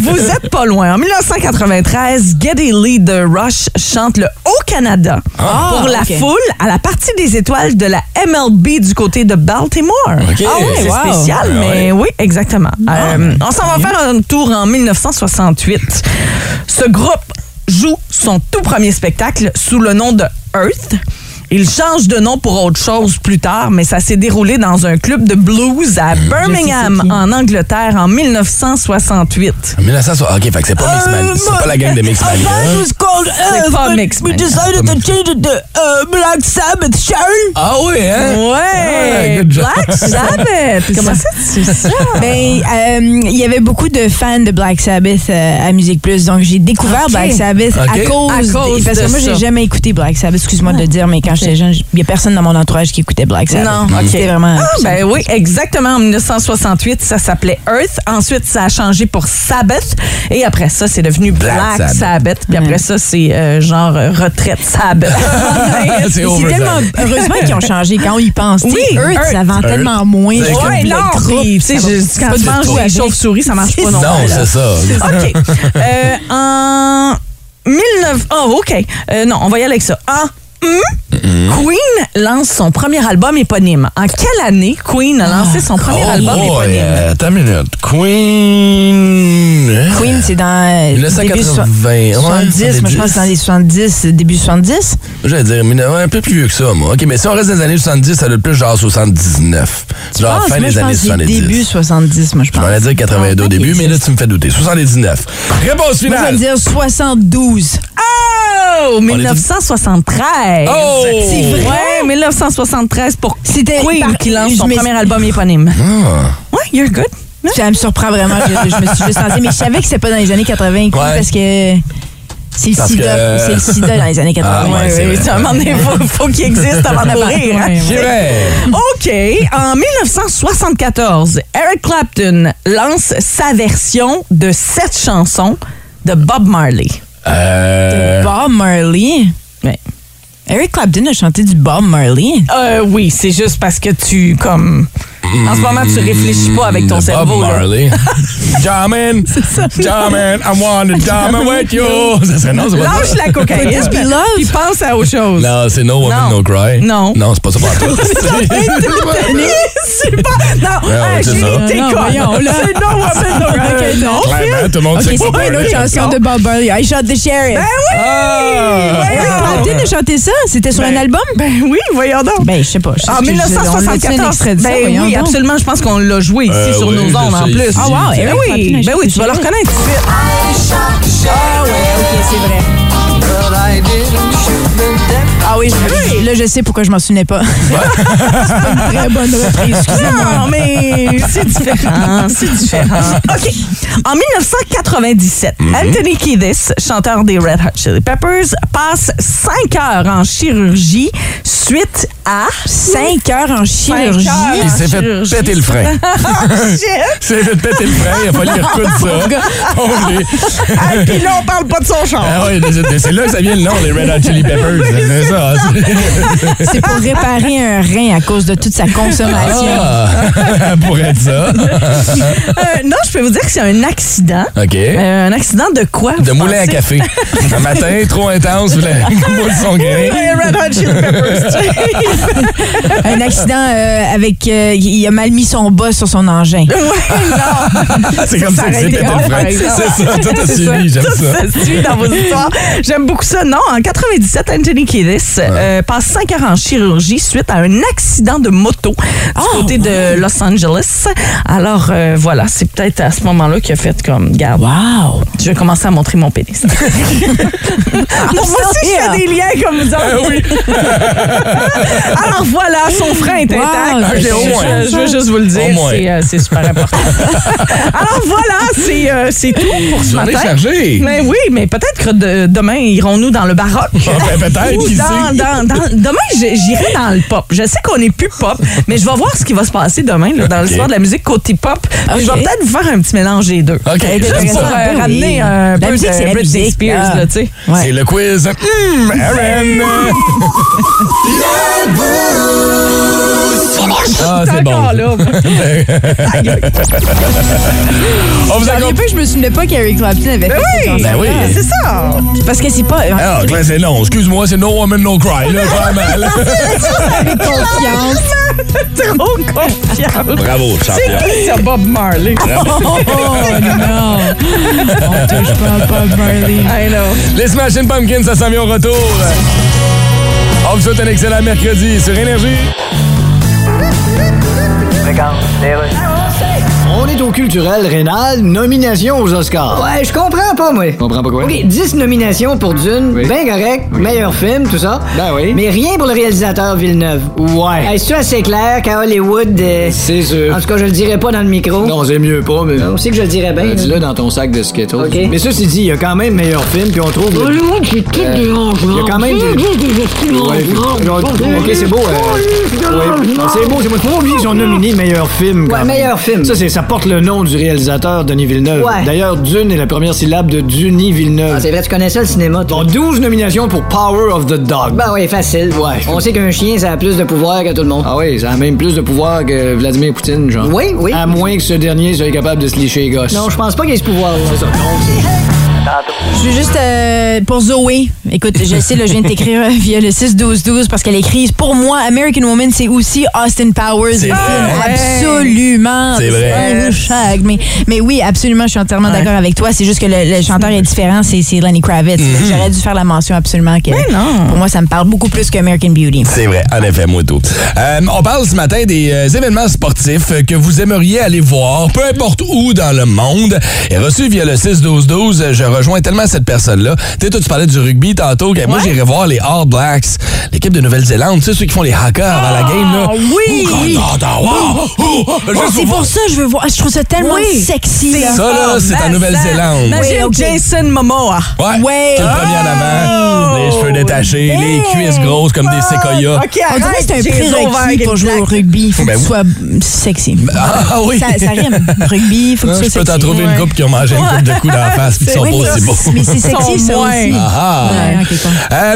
B: Vous êtes pas loin. En 1993, Geddy Lee de Rush chante le Haut-Canada pour la foule à la partie des étoiles de la MLB du côté de Baltimore.
A: OK.
B: Ah oui, c'est
C: Wow.
B: spécial,
A: Ah
B: mais
A: ouais.
B: oui, exactement. Euh, on s'en va faire un tour en 1968. Ce groupe joue son tout premier spectacle sous le nom de Earth. Il change de nom pour autre chose plus tard, mais ça s'est déroulé dans un club de blues à Birmingham, en Angleterre, en 1968.
A: En 1960. OK, fait que c'est pas Mixman. C'est pas la gang de Mixmania.
B: C'est pas Mixman.
C: change it to uh, Black Sabbath, Sharon.
A: Ah oui, hein?
B: Ouais!
A: Ah, good job.
B: Black Sabbath! <laughs> Comment ça, tu sais ça?
C: Ben, euh, il y avait beaucoup de fans de Black Sabbath euh, à Musique Plus, donc j'ai découvert. Black Sabbath à cause,
B: À cause
C: des- parce que moi j'ai jamais écouté Black Sabbath. Excuse-moi de le dire, mais quand j'étais jeune, il y a personne dans mon entourage qui écoutait Black Sabbath.
B: Non, ok.
C: C'était vraiment.
B: Ah, ben oui, exactement. En 1968, ça s'appelait Earth. Ensuite, ça a changé pour Sabbath. Et après ça, c'est devenu Black,
A: Black
B: Sabbath.
A: Sabbath.
B: Puis après ça, c'est euh, genre euh, retraite Sabbath. <laughs>
A: c'est
C: tellement heureusement qu'ils ont changé quand on y pense.
B: Oui,
C: Oui, Earth, ça vend
A: Earth.
C: tellement moins.
B: Ouais, non, tu sais, quand tu manges
C: avec.
B: chauves-souris, ça marche pas non
A: Non, c'est ça.
B: OK. Euh, en 19... Oh, OK. Euh, non, on va y aller avec ça. En Queen lance son premier album éponyme. En quelle année Queen a lancé son premier
A: Oh
B: album
A: boy,
B: éponyme?
A: euh, attends une minute. Queen. hein?
C: Queen, c'est dans euh,
A: 1980,
C: début so-
A: ouais,
C: 70. Moi, je pense que c'est dans les 70, début 70.
A: J'allais dire, mais un peu plus vieux que ça, moi. OK, mais si on reste dans les années 70, ça doit être plus genre 79.
C: Tu
A: Genre fin des
C: je
A: années
C: pense que c'est
A: 70.
C: début 70, moi, je
A: Je
C: pense.
A: allais dire 82 au
C: Ah,
A: début, mais là, tu me fais douter. 79. Réponse
C: Moi, je vais
A: finale.
C: dire 72.
B: Oh, 1973.
A: Oh!
C: C'est vrai?
B: Ouais, 1973 pour
C: C'était
B: Queen
C: par-
B: qui lance
C: je
B: son premier album éponyme.
A: Ah.
B: Ouais, you're good.
C: Ça me surprend vraiment. Je, je me suis juste lancée. Mais je savais que c'était pas dans les années 80 Queen, parce que c'est le
A: Parce
C: sida.
A: que-
C: C'est le sida dans les années 80.
A: Ah, ouais, c'est
B: Oui,
A: vrai.
B: à un moment donné, faut, faut qu'il existe avant de mourir. hein.
A: C'est vrai.
B: OK. En 1974, Eric Clapton lance sa version de cette chanson de Bob Marley.
A: Euh,
C: Bob Marley?
B: Ouais.
C: Eric Clapton a chanté du Bob Marley.
B: Euh, oui, c'est juste parce que tu, comme... En ce moment, tu réfléchis pas avec ton
A: Bob
B: cerveau. là.
A: Marley. <laughs> Jamming. Jamming. I wanna jam with you. Ça serait non, c'est pas
B: Lâche
A: ça.
B: la cocaïne.
C: Be love?
B: Puis pense à autre chose.
A: Non, c'est No Woman,
B: Non.
A: No Cry.
B: Non.
A: Non, c'est pas ça pour toi. <laughs>
B: c'est pas... Non, ah,
A: c'est
B: j'ai
A: ça.
B: été
C: Non,
B: con.
C: voyons, là.
B: C'est non, woman, no cry. Non.
A: Clairement, tout le monde
C: Ok,
A: sait
C: c'est
A: que
C: pas une autre chanson de Bob Marley. I shot the sheriff.
B: Ben oui!
A: Ah!
C: Eric Clapton a chanté ça? C'était sur un album?
B: Ben oui, voyons donc.
C: Ben, je sais pas. Je sais
B: En
C: que je- on a-tu un
B: 1974.
C: extrait de ça?
B: Ben
C: Voyons
B: oui, absolument. Je pense qu'on l'a joué ici
A: Euh,
B: sur
A: oui,
B: nos ondes en plus.
A: ici.
C: Ah, wow,
B: Ben
C: Eric
B: oui, ben oui, tu vas le reconnaître.
C: Ah ouais, ok, c'est vrai. Ah oui, je- là, je sais pourquoi je m'en souvenais pas. <laughs> c'est pas une très bonne reprise, excusez-moi.
B: Non, mais c'est différent, c'est différent. <laughs> OK. En 1997, Anthony Kiedis, chanteur des Red Hot Chili Peppers, passe 5 heures en chirurgie suite à...
C: 5 heures en chirurgie?
B: heures.
A: Il s'est fait péter le frein. <laughs>
B: Shit!
A: Il s'est fait péter le frein. Il a fallu recoudre ça. Holy.
B: Ah, puis là, on parle pas de son char.
A: Ah ouais, c'est- là que ça vient le nom, les Red Hot Chili Peppers. Ça. <laughs> c'est-
C: pour réparer un rein à cause de toute sa consommation.
A: Ah, <laughs> pour être ça.
B: Euh, non, je peux vous dire que c'est un accident.
A: OK.
B: Euh, un accident de quoi?
A: De
B: vous
A: moulin à café. Un matin, trop intense, <laughs> moule son grain.
B: Les Red Hot Chili Peppers. tu sais.
C: Un accident euh, avec. euh, il a mal mis son bas sur son engin.
B: Ouais, non.
A: C'est comme ça que
B: Ça
A: c'est. C'est ça, tout a
B: C'est
A: suivi, j'aime ça.
B: se suit dans vos histoires. J'aime beaucoup ça. Non, en 97, Anthony Kiedis euh, passe 5 heures en chirurgie suite à un accident de moto du
C: Oh,
B: côté de Los Angeles. Alors, euh, voilà, c'est peut-être à ce moment-là qu'il a fait comme, garde,
C: Wow!
B: je vais commencer à montrer mon pénis. <laughs> Moi aussi, je fais des liens comme vous
A: Ah oui. <laughs>
B: Alors voilà, son frein est intact.
A: ok,
B: je,
A: au moins.
B: je- je veux juste vous le dire, c'est, euh, c'est super important. <laughs> Alors voilà, c'est, euh, c'est tout pour ce matin.
A: chargée.
B: Mais oui, mais peut-être que de- demain, irons-nous dans le baroque.
A: Ah, ben, peut-être, qui
B: dans,
A: sait?
B: dans- dans- demain, j'irai dans le pop. Je sais qu'on n'est plus pop, <laughs> mais je vais voir ce qui va se passer demain là, dans l'histoire de la musique côté pop. Je vais peut-être vous faire un petit mélange des deux.
A: OK,
B: Juste pour euh,
C: oui.
B: ramener un
C: La
B: peu
C: musique, c'est
B: de Britney Spears,
C: ah.
B: là, tu sais.
C: Ouais.
A: C'est le quiz. Hum, Aaron. <laughs> Ah, c'est bon.
B: encore là. <laughs>
A: On vous
C: J'en
A: accompagne.
C: peu, je me souvenais pas qu'Eric Clapton avait fait cette chanson.
A: Ben oui.
B: C'est ça.
C: Parce que c'est pas.
A: Ah, Claire, c'est non. Excuse-moi, c'est No Woman, No Cry, là, <laughs>
C: confiance. <laughs>
B: Trop confiance.
A: Bravo, champion.
B: C'est qui ça, Bob Marley?
C: Oh non! On touche pas à Bob Marley.
B: I know.
A: Les Smashing Pumpkins, ça s'en vient au retour. On vous souhaite un excellent mercredi sur Énergie. legal, né, Deus.
F: On est au culturel rénal, nomination aux Oscars.
G: Ouais, je comprends pas, moi.
F: Comprends pas quoi?
G: OK, 10 nominations pour Dune,
F: Oui.
G: ben correct, meilleur film, tout ça.
F: Ben oui.
G: Mais rien pour le réalisateur Villeneuve.
F: Ouais.
G: Hey, C'est-tu assez clair qu'à Hollywood... euh,
F: C'est sûr.
G: En tout cas, je le dirais pas dans le micro.
F: Non, c'est mieux pas, mais.
G: On sait que je le dirais bien.
F: Euh. Dis-le dans ton sac de Skittles.
G: OK.
F: Mais ceci dit, il y a quand même meilleur film, puis on trouve. le-
G: Hollywood, c'est tout
F: Euh,
G: des
F: il y a quand même des- Ouais, ok, c'est beau. c'est beau, c'est beau. Faut pas oublier qu'ils ont nominé meilleur film.
G: Ouais, meilleur film.
F: Ça, c'est, ça porte le nom du réalisateur Denis Villeneuve.
G: Ouais.
F: D'ailleurs, Dune est la première syllabe de Duny Villeneuve.
G: Ah, c'est vrai, tu connais ça, le cinéma, toi?
F: Bon, 12 nominations pour Power of the Dog.
G: Ben oui, facile.
F: Ouais.
G: On sait qu'un chien, ça a plus de pouvoir que tout le monde.
F: Ah oui, ça a même plus de pouvoir que Vladimir Poutine, genre.
G: Oui, oui.
F: À moins que ce dernier soit capable de se licher les gosses.
G: Non, je pense pas qu'il y ait ce pouvoir-là.
F: C'est ça. Non,
C: Je veux juste euh, pour Zoé. Écoute, je sais, là, je viens de t'écrire euh, via le 6-12-12 parce qu'elle écrit Pour moi, American Woman, c'est aussi Austin Powers.
A: C'est.
C: Absolument.
A: C'est vrai.
C: Mais, mais oui, absolument, je suis entièrement d'accord avec toi. C'est juste que le, le chanteur est différent, c'est Lenny Kravitz.
A: Mhm.
C: J'aurais dû faire la mention absolument que.
B: non.
C: Pour moi, ça me parle beaucoup plus que American Beauty.
A: C'est vrai, en effet, moi tout. Euh, on parle ce matin des euh, événements sportifs que vous aimeriez aller voir, peu importe où dans le monde. Et reçu via le 6-12-12, euh, je rejoins tellement cette personne-là. Tu sais, toi, tu parlais du rugby tantôt. que Moi, j'irais voir les All Blacks, l'équipe de Nouvelle-Zélande. Tu sais, ceux qui font les hackers avant la game, là.
C: Ah, oui!
A: Oh, God, oh! Oh,
C: Oh, c'est pour ça que je veux voir. Je trouve ça tellement
B: Oui.
C: sexy. là.
A: Ça, là, c'est en Nouvelle-Zélande.
B: Imagine
C: Oui, ok.
B: Jason Momoa.
A: Ouais.
C: Ouais.
A: Tout le premier en avant, les cheveux détachés, les cuisses grosses comme des séquoias.
B: OK,
C: On dirait que c'est un
B: arrête,
C: prérequis
B: qui
C: pour jouer au rugby. Il faut
A: Ben
C: que tu
A: oui.
C: sois sexy.
A: Ah oui.
C: Ça, ça rime. <laughs> Rugby, il faut que
A: Ah,
C: tu
A: je
C: sois
A: peux t'en
C: sexy.
A: trouver une
C: Ouais.
A: couple qui ont mangé une coupe de coups dans la face puis qui sont
C: Oui,
A: pas aussi beaux.
C: c'est- Mais c'est sexy, ça aussi.
A: Ah.
C: Ouais,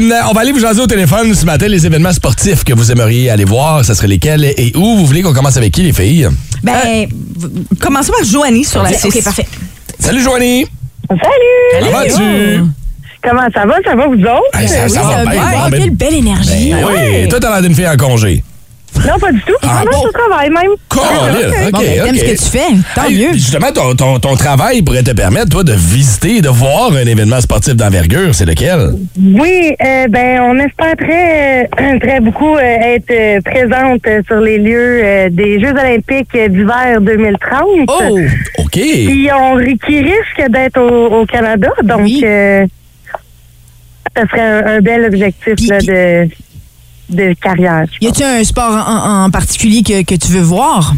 C: cool.
A: Euh, on va aller vous jaser au téléphone ce matin les événements sportifs que vous aimeriez aller voir. Ça serait lesquels et où? Vous voulez qu'on commence avec qui, les filles?
C: Ben,
B: Commençons par Joanie sur la
C: ok,
B: 6.
C: ok, parfait.
A: Salut, Joanie!
L: Salut!
A: Comment vas-tu?
L: Comment ça va? Ça va, vous autres?
A: Hey, ça,
C: Oui,
A: ça va bien.
C: bien.
A: bon, ben-
C: Quelle belle énergie.
A: ben oui, toi, t'as l'air d'une fille en congé.
L: Non, pas du tout.
A: Ah,
L: non,
A: bon.
L: je travaille même.
A: Colin, OK,
C: Bon, ben,
A: OK.
C: ce que tu fais. Tant
A: Hey,
C: mieux.
A: Justement, ton, ton- ton travail pourrait te permettre, toi, de visiter, de voir un événement sportif d'envergure. C'est lequel?
L: Oui, euh, ben, on espère très, euh, <clears throat> très beaucoup euh, être présente sur les lieux euh, des Jeux olympiques d'hiver 2030.
C: Oh!
A: OK.
L: Puis on qui risque d'être au, au Canada, donc
C: Oui.
L: euh, ça serait un, un bel objectif
C: Puis-
L: là,
C: puis-
L: de, carrière.
C: Y a-tu un sport en, en particulier que, que tu veux voir?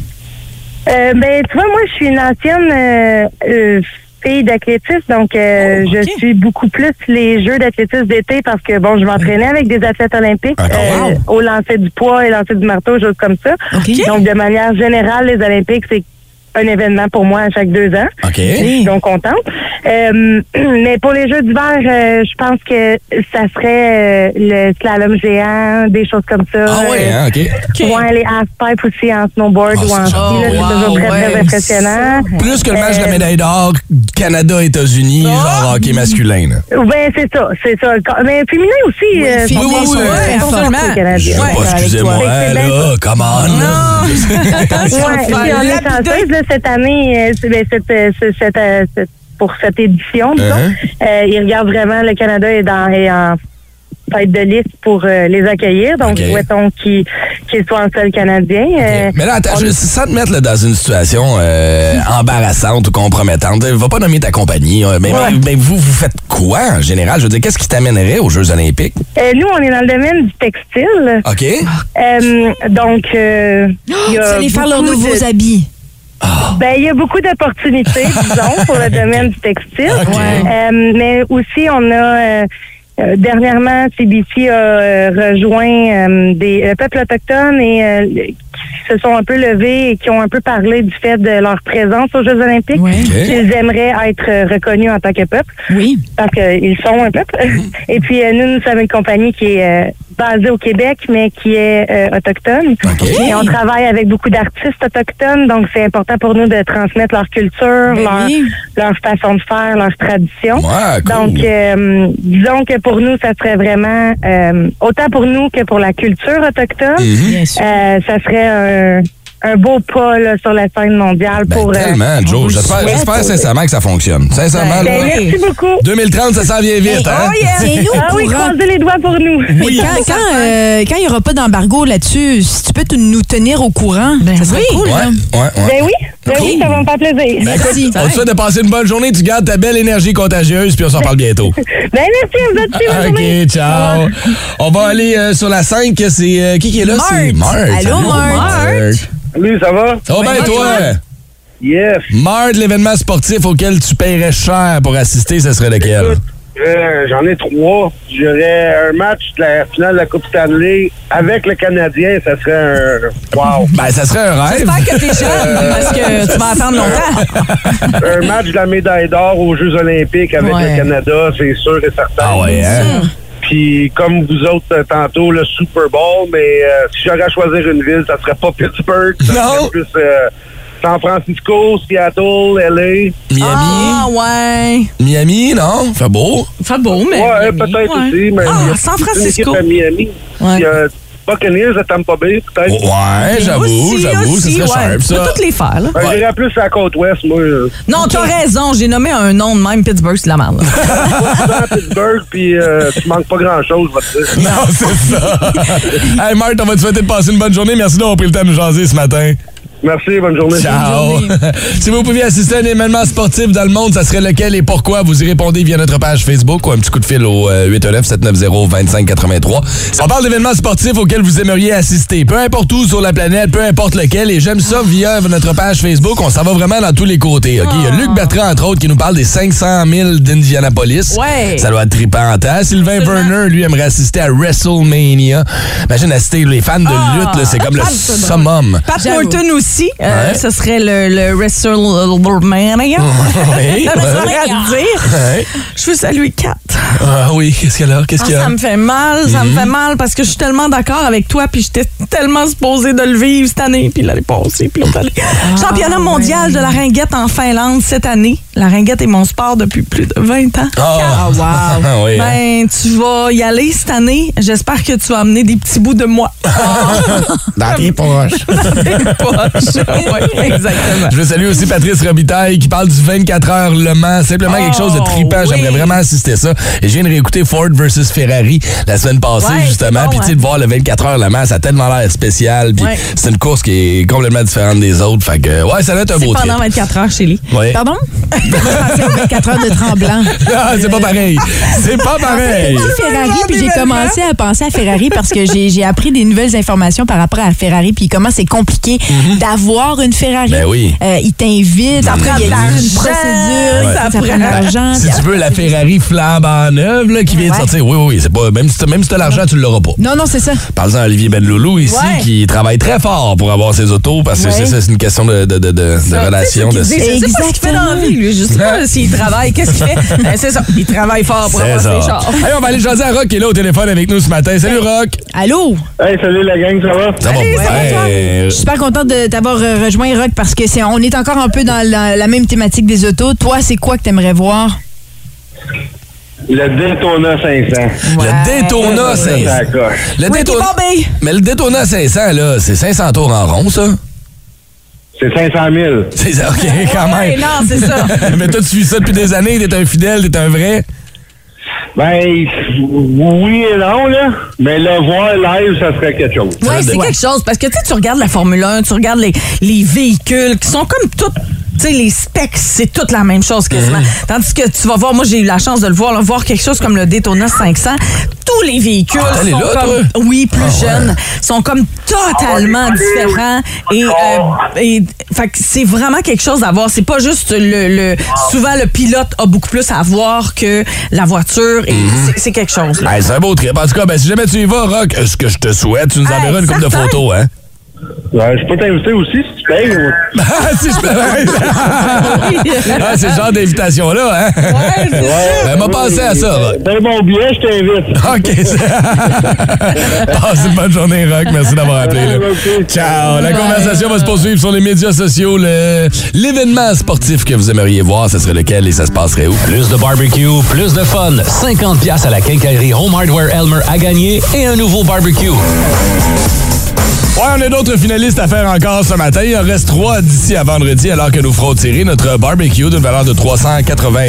L: Euh, ben, tu vois, moi, je suis une ancienne euh, euh, fille d'athlétisme, donc euh,
C: Oh,
L: je suis beaucoup plus les Jeux d'athlétisme d'été parce que, bon, je m'entraînais avec des athlètes olympiques
A: Ah,
L: euh, au lancer du poids et lancer du marteau, choses comme ça.
C: OK.
L: Donc, de manière générale, les Olympiques, c'est un événement pour moi à chaque deux ans.
A: OK.
L: Donc, contente. Euh, <clears throat> mais pour les Jeux d'hiver, euh, je pense que ça serait euh, le slalom géant, des choses comme ça.
A: Ah oui,
L: Euh,
A: hein, OK.
L: Ouais, les half-pipe aussi en snowboard
A: Ah,
L: ou en
A: c'est-
L: ski,
C: oh,
L: c'est
C: wow,
L: toujours très,
C: ouais,
L: très impressionnant.
A: Plus que le match de la
L: Euh,
A: médaille d'or Canada-États-Unis, genre hockey masculin. là.
L: Ben, c'est ça, c'est ça. Mais féminin aussi.
C: Oui,
L: euh,
C: féminin,
A: oui, oui,
C: oui.
A: Je
C: Ouais, avec
A: excusez-moi, là, come on. là. <laughs>
L: Ouais, là, cette année, euh, ben, cette, euh, cette, euh, cette- pour cette édition, disons.
A: Uh-huh.
L: Euh, ils regardent vraiment le Canada est, dans, est en tête de liste pour euh, les accueillir. Donc, souhaitons qu'ils soient en sol canadien. Euh,
A: Mais là, attends,
L: on-
A: je, sans te mettre là, dans une situation euh, embarrassante ou compromettante, va pas nommer ta compagnie, hein, mais,
L: Ouais.
A: mais- mais vous, vous faites quoi en général? Je veux dire, qu'est-ce qui t'amènerait aux Jeux olympiques?
L: euh, nous, on est dans le domaine du textile.
A: OK?
L: Euh, donc, euh, il y a
C: Vous allez faire leurs nouveaux
L: de-
C: habits.
L: Ben, il y a beaucoup d'opportunités, <laughs> disons, pour le domaine du textile. Euh, mais aussi, on a euh, euh, dernièrement, CBC a euh, rejoint euh, des peuples autochtones et euh, qui se sont un peu levés et qui ont un peu parlé du fait de leur présence aux Jeux olympiques.
A: OK.
L: Ils aimeraient être reconnus en tant que peuple
C: Oui.
L: parce qu'ils sont un peuple.
A: Mm-hmm.
L: Et puis, euh, nous, nous sommes une compagnie qui est, euh, basé au Québec, mais qui est euh, autochtone. Et on travaille avec beaucoup d'artistes autochtones, donc c'est important pour nous de transmettre leur culture,
C: Ben
L: leur, leur façon de faire, leur tradition.
A: Ouais, cool.
L: Donc, euh, disons que pour nous, ça serait vraiment, euh, autant pour nous que pour la culture autochtone,
A: Mhm.
L: Euh, ça serait un, un beau pas là, sur la scène mondiale
A: Ben,
L: pour... euh,
A: tellement, Joe. J'espère, sincèrement que ça fonctionne. Sincèrement,
L: ben,
A: là,
L: merci beaucoup.
A: 2030, ça s'en vient vite, hein?
C: Tiens-nous
L: Ah
C: au
L: oui,
C: courant.
L: croisez les doigts pour nous.
C: Mais quand quand, euh, quand il n'y aura pas d'embargo là-dessus, si tu peux te- nous tenir au courant, ça serait cool.
A: Ouais,
C: hein?
A: ouais, ouais.
L: Ben oui, ben oui, ça va me faire plaisir.
A: Ben,
C: Merci.
A: on te souhaite de passer une bonne journée. Tu gardes ta belle énergie contagieuse, puis on s'en parle bientôt. <laughs>
L: Ben merci, vous êtes journée.
A: OK, ciao. On va aller euh, sur la 5. C'est euh, qui qui est là? C'est Mart.
C: Allô, Mart.
E: Salut, ça va?
A: Ça va bien, toi?
E: Yes.
A: Mart, l'événement sportif auquel tu paierais cher pour assister, ce serait lequel?
E: Écoute, euh, j'en ai trois. J'aurais un match de la finale de la Coupe Stanley avec le Canadien. Ça serait un... Wow.
A: Ben, ça serait un rêve.
B: J'espère que t'es jeune, parce que tu vas attendre longtemps. <laughs>
E: un match de la médaille d'or aux Jeux olympiques avec
B: Ouais.
E: le Canada, c'est sûr et certain.
A: Ah ouais, hein?
E: Puis comme vous autres euh, tantôt, le Super Bowl, mais euh, si j'aurais à choisir une ville, ça serait pas Pittsburgh. Ça
A: Non.
E: serait plus euh, San Francisco, Seattle, LA.
A: Miami?
B: Ah, ouais.
A: Miami, non? Fait beau.
B: Fait beau, mais.
E: Ouais, peut-être
B: ouais.
E: aussi, mais
B: Ah, San
E: toute une
B: Francisco.
E: équipe à Miami.
B: Ouais.
E: Puis, euh, Buccaneers à Tampa Bay, peut-être.
A: Ouais, j'avoue, j'avoue, ça serait
B: ouais.
A: sharp,
B: Tu peux
A: ça.
B: toutes les faire, là.
E: Ben, J'irais plus à la côte ouest, moi. euh,
B: Non, t'as raison. J'ai nommé un nom de même. Pittsburgh, c'est de la merde. <laughs> <laughs>
E: Pittsburgh, puis euh, tu manques pas grand-chose, dire.
A: Non, c'est ça. <laughs> hey, Mart, on va te souhaiter de passer une bonne journée. Merci d'avoir pris le temps de nous jaser ce matin.
E: Merci, bonne journée.
A: Ciao. <laughs> si vous pouviez assister à un événement sportif dans le monde, ça serait lequel et pourquoi? Vous y répondez via notre page Facebook ou un petit coup de fil au euh, 819-790-2583. On parle d'événements sportifs auxquels vous aimeriez assister. Peu importe où sur la planète, peu importe lequel. Et j'aime ça via notre page Facebook. On s'en va vraiment dans tous les côtés. OK? Il y a Luc Bertrand, entre autres, qui nous parle des 500 000 d'Indianapolis.
B: Ouais.
A: Ça doit être trippant. hein? Sylvain Werner, lui, aimerait assister à WrestleMania. Imagine assister les fans de lutte, là, c'est comme le summum.
B: Pat. Morton aussi. Euh,
A: Ouais.
B: Ce serait le, le WrestleMania.
A: Oui.
B: Serait à dire.
A: Ouais.
B: Je veux saluer Kat.
A: Ah oui, qu'est-ce qu'il y a là? Qu'est-ce
B: Ah,
A: qu'il y a?
B: ça me fait mal, ça me fait mal parce que je suis tellement d'accord avec toi, puis j'étais tellement supposée de le vivre cette année, puis l'année passée, puis l'autre année. Championnat mondial de la ringuette en Finlande cette année. La ringuette est mon sport depuis plus de 20 ans.
A: Ah,
C: wow. <laughs>
A: Ah oui, hein.
B: Ben, tu vas y aller cette année. J'espère que tu vas amener des petits bouts de moi. <laughs>
A: Dans tes poches.
B: Poche. <laughs> Ouais, exactement.
A: Je veux saluer aussi Patrice Robitaille qui parle du 24 heures Le Mans. Simplement quelque chose de trippant.
B: oui.
A: J'aimerais vraiment assister à ça. Et je viens de réécouter Ford versus Ferrari la semaine passée,
B: Ouais,
A: justement. Puis tu sais, de voir le 24 heures Le Mans, ça a tellement l'air spécial. Puis
B: Ouais.
A: c'est une course qui est complètement différente des autres. Fait que, ouais, ça va être un beau trip.
B: pendant 24 heures chez lui.
A: Ouais.
C: Pardon? Je pensais aux 24 heures de tremblant.
A: Ah, c'est pas pareil. C'est pas pareil.
C: J'ai Ferrari, puis j'ai commencé à penser à Ferrari parce que j'ai appris des nouvelles informations par rapport à Ferrari, puis comment c'est compliqué d'avoir une Ferrari.
A: Ben oui.
C: Euh, ils t'invitent,
B: Ça
C: après
B: prend
C: il y a une procédure,
B: ça
C: ça,
B: prend
C: de l'argent.
A: Si tu veux la Ferrari flambant neuve là, qui vient de sortir, oui, oui, oui. C'est pas, même si t'as même si t'as l'argent, tu l'auras pas.
C: Non, non, c'est ça.
A: Parle-en à Olivier Benloulou ici,
B: Ouais.
A: qui travaille très fort pour avoir ses autos, parce que
B: Ouais.
A: c'est ça, c'est une question de, de, de, de, de relation. De...
B: Pas ce qu'il fait dans la vie, lui. Je sais pas s'il <laughs> travaille. Qu'est-ce qu'il fait? Ben, c'est ça. Il travaille fort pour
A: C'est
B: avoir
A: ça.
B: ses chars.
A: Hey, on va aller jaser à Rock qui est là au téléphone avec nous ce matin. Salut Rock!
C: Allô?
E: Hey, salut la gang, ça va?
A: Ça va
C: Salut, ça va,
A: bien?
C: toi? Je suis super contente de t'avoir euh, rejoint, Rock, parce que c'est on est encore un peu dans la, la même thématique des autos. Toi, c'est quoi que t'aimerais voir?
E: Le Daytona 500.
A: Le Daytona 500.
E: Ça coche.
A: Le Daytona... Mais le Daytona 500, là, c'est 500 tours en rond, ça?
E: C'est 500 000.
A: C'est ça, OK, quand
B: Ouais,
A: même.
B: non, c'est ça. <laughs>
A: Mais toi, tu suis ça depuis des années, t'es un fidèle, t'es un vrai.
E: Ben, oui et non, là. Mais le voir live, ça serait quelque chose.
B: Oui, c'est quelque chose. Parce que tu sais, tu regardes la Formule 1, tu regardes les, les véhicules qui sont comme toutes. Tu sais, les specs, c'est toute la même chose quasiment. Tandis que tu vas voir, moi j'ai eu la chance de le voir, là, voir quelque chose comme le Daytona 500. Tous les véhicules
A: Ah,
B: sont
A: là,
B: comme, oui, plus
A: Ah, ouais.
B: jeunes, sont comme totalement différents. Et, euh, et fait que c'est vraiment quelque chose à voir. C'est pas juste le, le, souvent le pilote a beaucoup plus à voir que la voiture. Et
A: Mhm.
B: c'est- c'est quelque chose.
A: Hey, c'est un beau trip. En tout cas, ben, si jamais tu y vas, Rock, ce que je te souhaite, tu nous
B: Hey,
A: enverras une couple de photos, hein?
E: Ouais, je peux t'inviter aussi si tu payes. <laughs>
A: Ah, si je peux. <laughs> ah, c'est ce genre d'invitation-là, hein?
B: Ouais, c'est ça.
A: Ben, m'a pensé à ça, Rock.
E: Donne mon billet, je t'invite. <laughs>
A: OK. Passe une bonne journée, Rock. Merci d'avoir appelé. là. Ciao. La conversation va se poursuivre sur les médias sociaux. Le- L'événement sportif que vous aimeriez voir, ce serait lequel et ça se passerait où?
D: Plus de barbecue, plus de fun. 50 pièces à la quincaillerie Home Hardware Elmer à gagner et un nouveau barbecue.
A: Ouais, on a d'autres finalistes à faire encore ce matin. Il en reste trois d'ici à vendredi, alors que nous ferons tirer notre barbecue d'une valeur de 380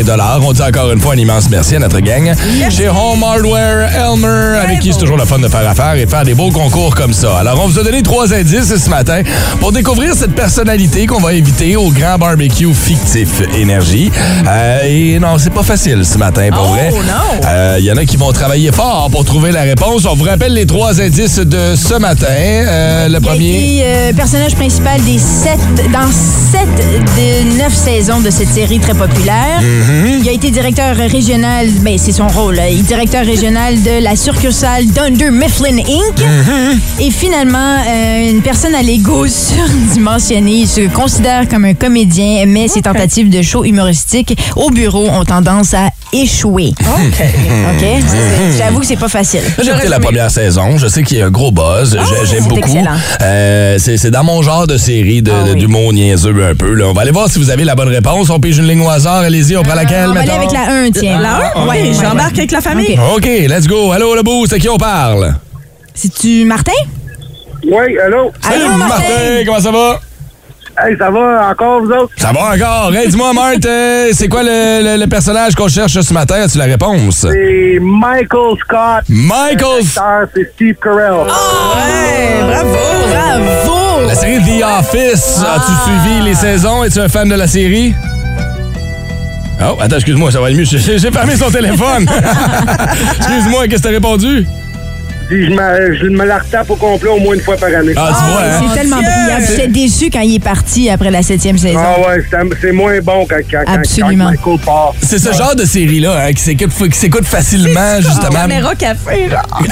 A: On dit encore une fois un immense merci à notre gang. Chez Home Hardware Elmer, avec qui c'est toujours le fun de faire affaire et faire des beaux concours comme ça. Alors, on vous a donné trois indices ce matin pour découvrir cette personnalité qu'on va inviter au grand barbecue fictif Énergie. Euh, et non, c'est pas facile ce matin, pour
B: Oh,
A: vrai.
B: non.
A: Euh, Il y en a qui vont travailler fort pour trouver la réponse. On vous rappelle les trois indices de ce matin. Euh, le
C: Il a
A: premier?
C: été euh, personnage principal des sept, dans sept des neuf saisons de cette série très populaire?
A: Mm-hmm.
C: Il a été directeur régional, ben c'est son rôle, là. il est directeur régional de la succursale Dunder Mifflin Inc.
A: Mm-hmm.
C: Et finalement, euh, une personne à l'ego <laughs> surdimensionné. Il se considère comme un comédien, mais ses tentatives de show humoristique au bureau ont tendance à échouer. <laughs>
B: OK.
C: OK? C'est- J'avoue que c'est pas facile.
A: J'ai écouté la première saison. Je sais qu'il y a un gros buzz. J'ai- J'aime
C: c'est
A: beaucoup. Euh, c'est c'est dans mon genre de série de,
C: Ah oui.
A: d'humour niaiseux un peu. Là. On va aller voir si vous avez la bonne réponse. On pige une ligne au hasard. Allez-y, on prend laquelle,
C: On va aller avec la 1, tiens.
B: Là,
A: Ah,
B: oui,
C: ouais,
B: j'embarque
C: ouais.
B: avec la famille.
C: OK.
A: OK, let's go. Allô, le boost. À qui on parle?
C: C'est-tu Martin?
E: Oui, allô?
A: Salut,
C: Allô,
A: Martin.
C: Martin.
A: Comment ça va?
E: Hey, ça va encore, vous autres?
A: Ça va encore. Hey, dis-moi, Marthe, euh, c'est quoi le, le- le personnage qu'on cherche ce matin? As-tu la réponse?
E: C'est Michael Scott.
A: Michael.
E: L'acteur, c'est Steve Carell.
B: Ouais, bravo.
C: Bravo!
A: La série The Office. As-tu suivi les saisons? Es-tu un fan de la série? Oh, attends, excuse-moi, ça va aller mieux. <laughs> J'ai j'ai fermé son téléphone. <laughs> excuse-moi, qu'est-ce que t'as répondu?
E: Je me, je me la retape au complet au moins une fois par année.
A: Ah, tu vois, hein?
C: C'est tellement
B: Dieu!
C: brillant. J'étais déçu quand il est parti après la septième saison.
E: Ah ouais, c'est- moins bon quand, quand,
C: Absolument.
E: quand Michael part.
A: C'est ce genre de série-là hein, qui s'écoute, qui s'écoute facilement, justement.
B: Caméra café, genre.
A: Hein?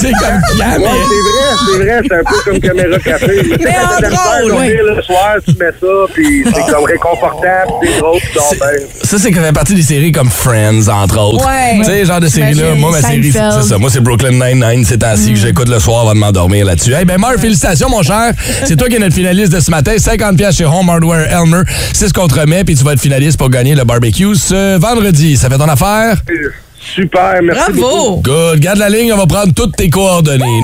A: C'est comme cam.
E: Ouais, c'est vrai, c'est vrai, c'est un peu comme caméra café.
B: Mais en drôle,
C: oui.
E: Le soir, tu mets ça, puis c'est comme réconfortable, c'est drôle, puis ça ben.
A: Ça, c'est quand fait partie des séries comme Friends, entre autres.
B: Ouais.
A: Tu sais, genre de série-là. Moi, ma série, c'est ça. Moi, c'est Brooklyn Nine-Nine. C'est ainsi que j'écoute le soir avant de m'endormir là-dessus. Hey, ben, Marc, félicitations, mon cher. C'est toi qui es notre finaliste de ce matin. 50$ piastres chez Home Hardware Elmer. C'est ce qu'on te remet, puis tu vas être finaliste pour gagner le barbecue ce vendredi. Ça fait ton affaire?
E: Super, merci beaucoup.
B: Bravo.
A: Good. Garde la ligne, on va prendre toutes tes coordonnées.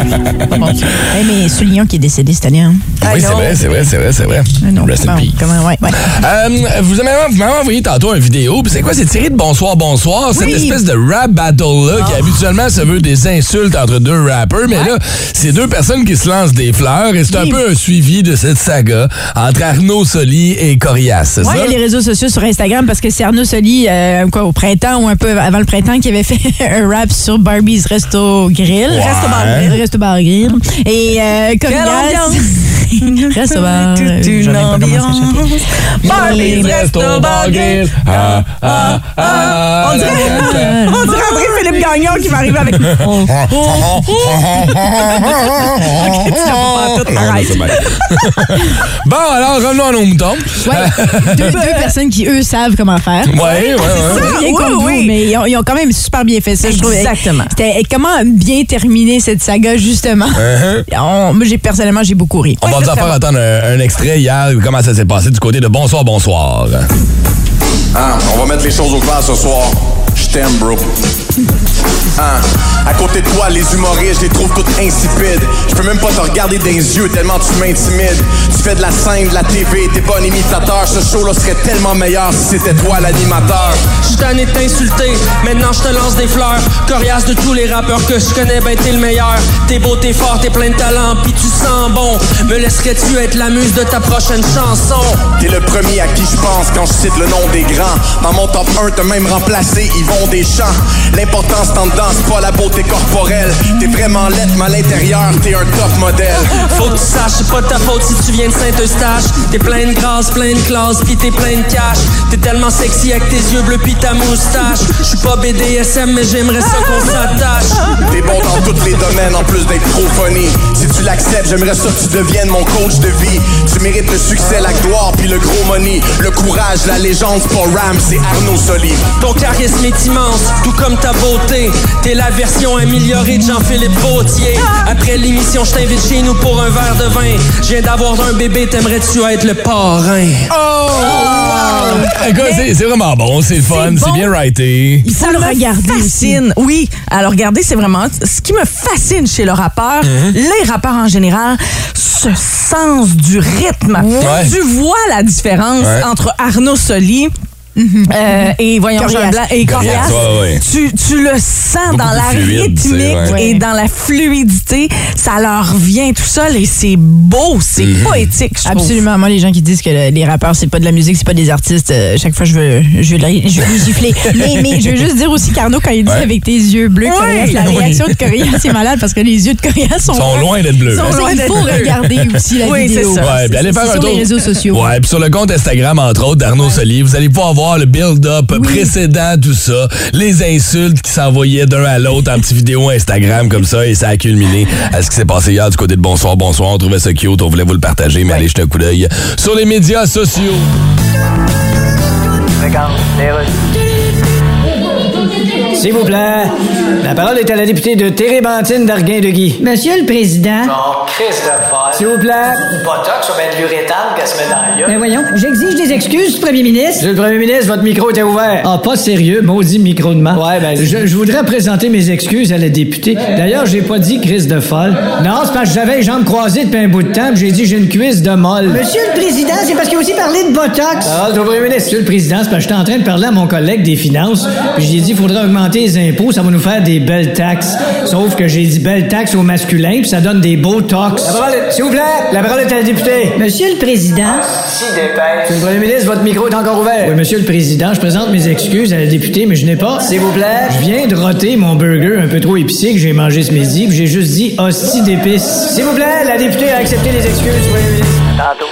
A: <laughs>
C: Hey, mais Soulignon qui est décédé cette année. Hein?
A: Oui, c'est vrai, c'est vrai, c'est vrai, c'est vrai.
C: Ah non,
A: Rest in peace.
C: comment- ouais, ouais.
A: Euh, vous avez- vous m'avez envoyé tantôt une vidéo, puis c'est quoi? C'est tiré de Bonsoir, Bonsoir, cette
C: Oui.
A: espèce de rap battle-là qui habituellement se veut des insultes entre deux rappers, mais là, c'est deux personnes qui se lancent des fleurs et c'est un peu un suivi de cette saga entre Arnaud Soli et Corias, c'est
C: Ouais,
A: ça?
C: il y a les réseaux sociaux sur Instagram parce que c'est Arnaud Soli, euh, quoi, au printemps ou un peu avant le printemps, qui avait fait <laughs> un rap sur Barbie's Resto Grill. Resto Et euh, <laughs> Resto Bar.
B: Toute une ambiance. Barbie's Resto Bar Grill.
A: Ah, ah, ah,
B: On dirait, on dirait André-Philippe Gagnon qui va arriver avec... <laughs> Oh, oh, oh. Ok, tu l'as pas pantoute,
A: Non, non,
B: arrête.
A: c'est <laughs> bien. bon, alors, revenons à nos moutons.
C: Ouais, deux, deux personnes qui, eux, savent comment faire.
A: Ouais, ouais, ouais.
C: Rien
B: Oui,
C: contre vous,
B: oui.
C: mais ils ont, ils ont quand même super bien fait ça. je trouve.
B: Exactement.
C: C'était comment bien terminer cette saga, justement?
A: Uh-huh.
C: On- moi, j'ai personnellement, j'ai beaucoup ri.
A: On va en faire entendre un, un extrait hier, comment ça s'est passé du côté de Bonsoir, Bonsoir?
M: Hein, on va mettre les choses au clair ce soir. Je t'aime, bro. Hein, à côté de toi, les humoristes, je les trouve toutes insipides. Je peux même pas te regarder dans les yeux tellement tu m'intimides. Tu fais de la scène, de la TV, t'es pas un imitateur. Ce show-là serait tellement meilleur si c'était toi l'animateur.
N: Je tanné de t'insulter, maintenant je te lance des fleurs. Coriace de tous les rappeurs que je connais, ben t'es le meilleur. T'es beau, t'es fort, t'es plein de talent, puis tu sens bon. Me laisserais-tu être la muse de ta prochaine chanson?
M: T'es le premier à qui je pense quand je cite le nom des grands. Dans mon top 1, t'as même remplacé Yvon Deschamps. L'important c'est en dedans, c'est pas la beauté corporelle. T'es vraiment lettre, mais à l'intérieur, t'es un top modèle.
N: Faut que tu saches, c'est pas de ta faute si tu viens de Saint-Eustache. T'es plein de grâce, plein de classe, pis t'es plein de cash. T'es tellement sexy avec tes yeux bleus pis ta moustache. J'suis pas BDSM, mais j'aimerais ça qu'on s'attache.
M: T'es bon dans tous les domaines en plus d'être trop funny. Si tu l'acceptes, j'aimerais ça que tu deviennes mon coach de vie. Tu mérites le succès, la gloire puis le gros money. Le courage, la légende, c'est pas Ram, c'est Arnaud Soli.
N: Ton charisme est immense, tout comme ta beauté. T'es la version améliorée de Jean-Philippe Vautier. Après l'émission, je t'invite chez nous pour un verre de vin. Je viens d'avoir un bébé, t'aimerais-tu être le parrain?
A: Écoute, c'est- c'est vraiment bon, c'est le fun, c'est
B: bon.
A: bien writé.
B: Il faut le regarder fascine. Oui, alors regardez, c'est vraiment ce qui me fascine chez le rappeur,
A: Mhm.
B: les rappeurs en général, ce sens du rythme.
A: Ouais.
B: Tu vois la différence
A: Ouais.
B: entre Arnaud Soli euh, et voyons. Jean Blanc et
A: ouais, ouais.
B: Tu, tu le sens
A: Beaucoup
B: dans la
A: fluide,
B: rythmique
A: ouais.
B: et dans la fluidité. Ça leur vient tout seul et c'est beau, c'est
A: Mhm.
B: poétique, je trouve.
C: Absolument. Moi, les gens qui disent que le- les rappeurs, c'est pas de la musique, c'est pas des artistes, euh, chaque fois, je veux, je veux, je gifler. <laughs> mais, mais je veux juste dire aussi, Carnot, quand il dit
A: Ouais.
C: avec tes yeux bleus. Corias, la
A: Oui.
C: réaction de Corias, c'est malade parce que les yeux de Corias sont,
A: Ils sont loin d'être bleus.
C: sont
B: Sont loin
C: Il faut
B: bleus.
C: regarder aussi la
B: Oui,
C: vidéo.
B: c'est ça.
A: Ouais, puis allez faire un
C: sur
A: tour.
C: les réseaux sociaux.
A: Ouais, puis sur le compte Instagram, entre autres, d'Arnaud Soli, vous allez pouvoir voir le build-up précédent, tout ça, les insultes qui s'envoyaient d'un à l'autre en petites vidéos Instagram comme ça, et ça a culminé à ce qui s'est passé hier du côté de Bonsoir, Bonsoir. On trouvait ça cute, on voulait vous le partager, mais allez jeter un coup d'œil sur les médias sociaux.
F: S'il vous plaît, la parole est à la députée de Térébentine d'Arguin-de-Guy.
G: Monsieur le Président.
O: Bon, Chris de
F: S'il vous plaît.
O: Botox ou ben de l'uréthane qu'elle se met dans la gueule.
G: Ben voyons, j'exige des excuses, Premier ministre.
F: Monsieur le Premier ministre, votre micro était ouvert. Ah, pas sérieux, maudit micro de main. Ouais, ben, je, je voudrais présenter mes excuses à la députée. D'ailleurs, j'ai pas dit Chris de folle. Non, c'est parce que j'avais les jambes croisées depuis un bout de temps, puis j'ai dit j'ai une cuisse de molle.
G: Monsieur le Président, c'est parce qu'il a aussi parlé de Botox.
F: Parole au Premier ministre. Monsieur le Président, c'est parce que j'étais en train de parler à mon collègue des finances, puis j'ai dit qu'il faudrait augmenter les impôts, ça va nous faire des belles taxes. Sauf que j'ai dit belles taxes au masculin, puis ça donne des beaux tox. S'il vous plaît, la parole est à la députée.
G: Monsieur le Président.
O: Si dépêche.
F: Monsieur le Premier ministre, votre micro est encore ouvert. Oui, Monsieur le Président, je présente mes excuses à la députée, mais je n'ai pas. S'il vous plaît. Je viens de roter mon burger un peu trop épicé que j'ai mangé ce midi, puis j'ai juste dit hostie d'épices. S'il vous plaît, la députée a accepté les excuses, Premier ministre.
O: Tantôt.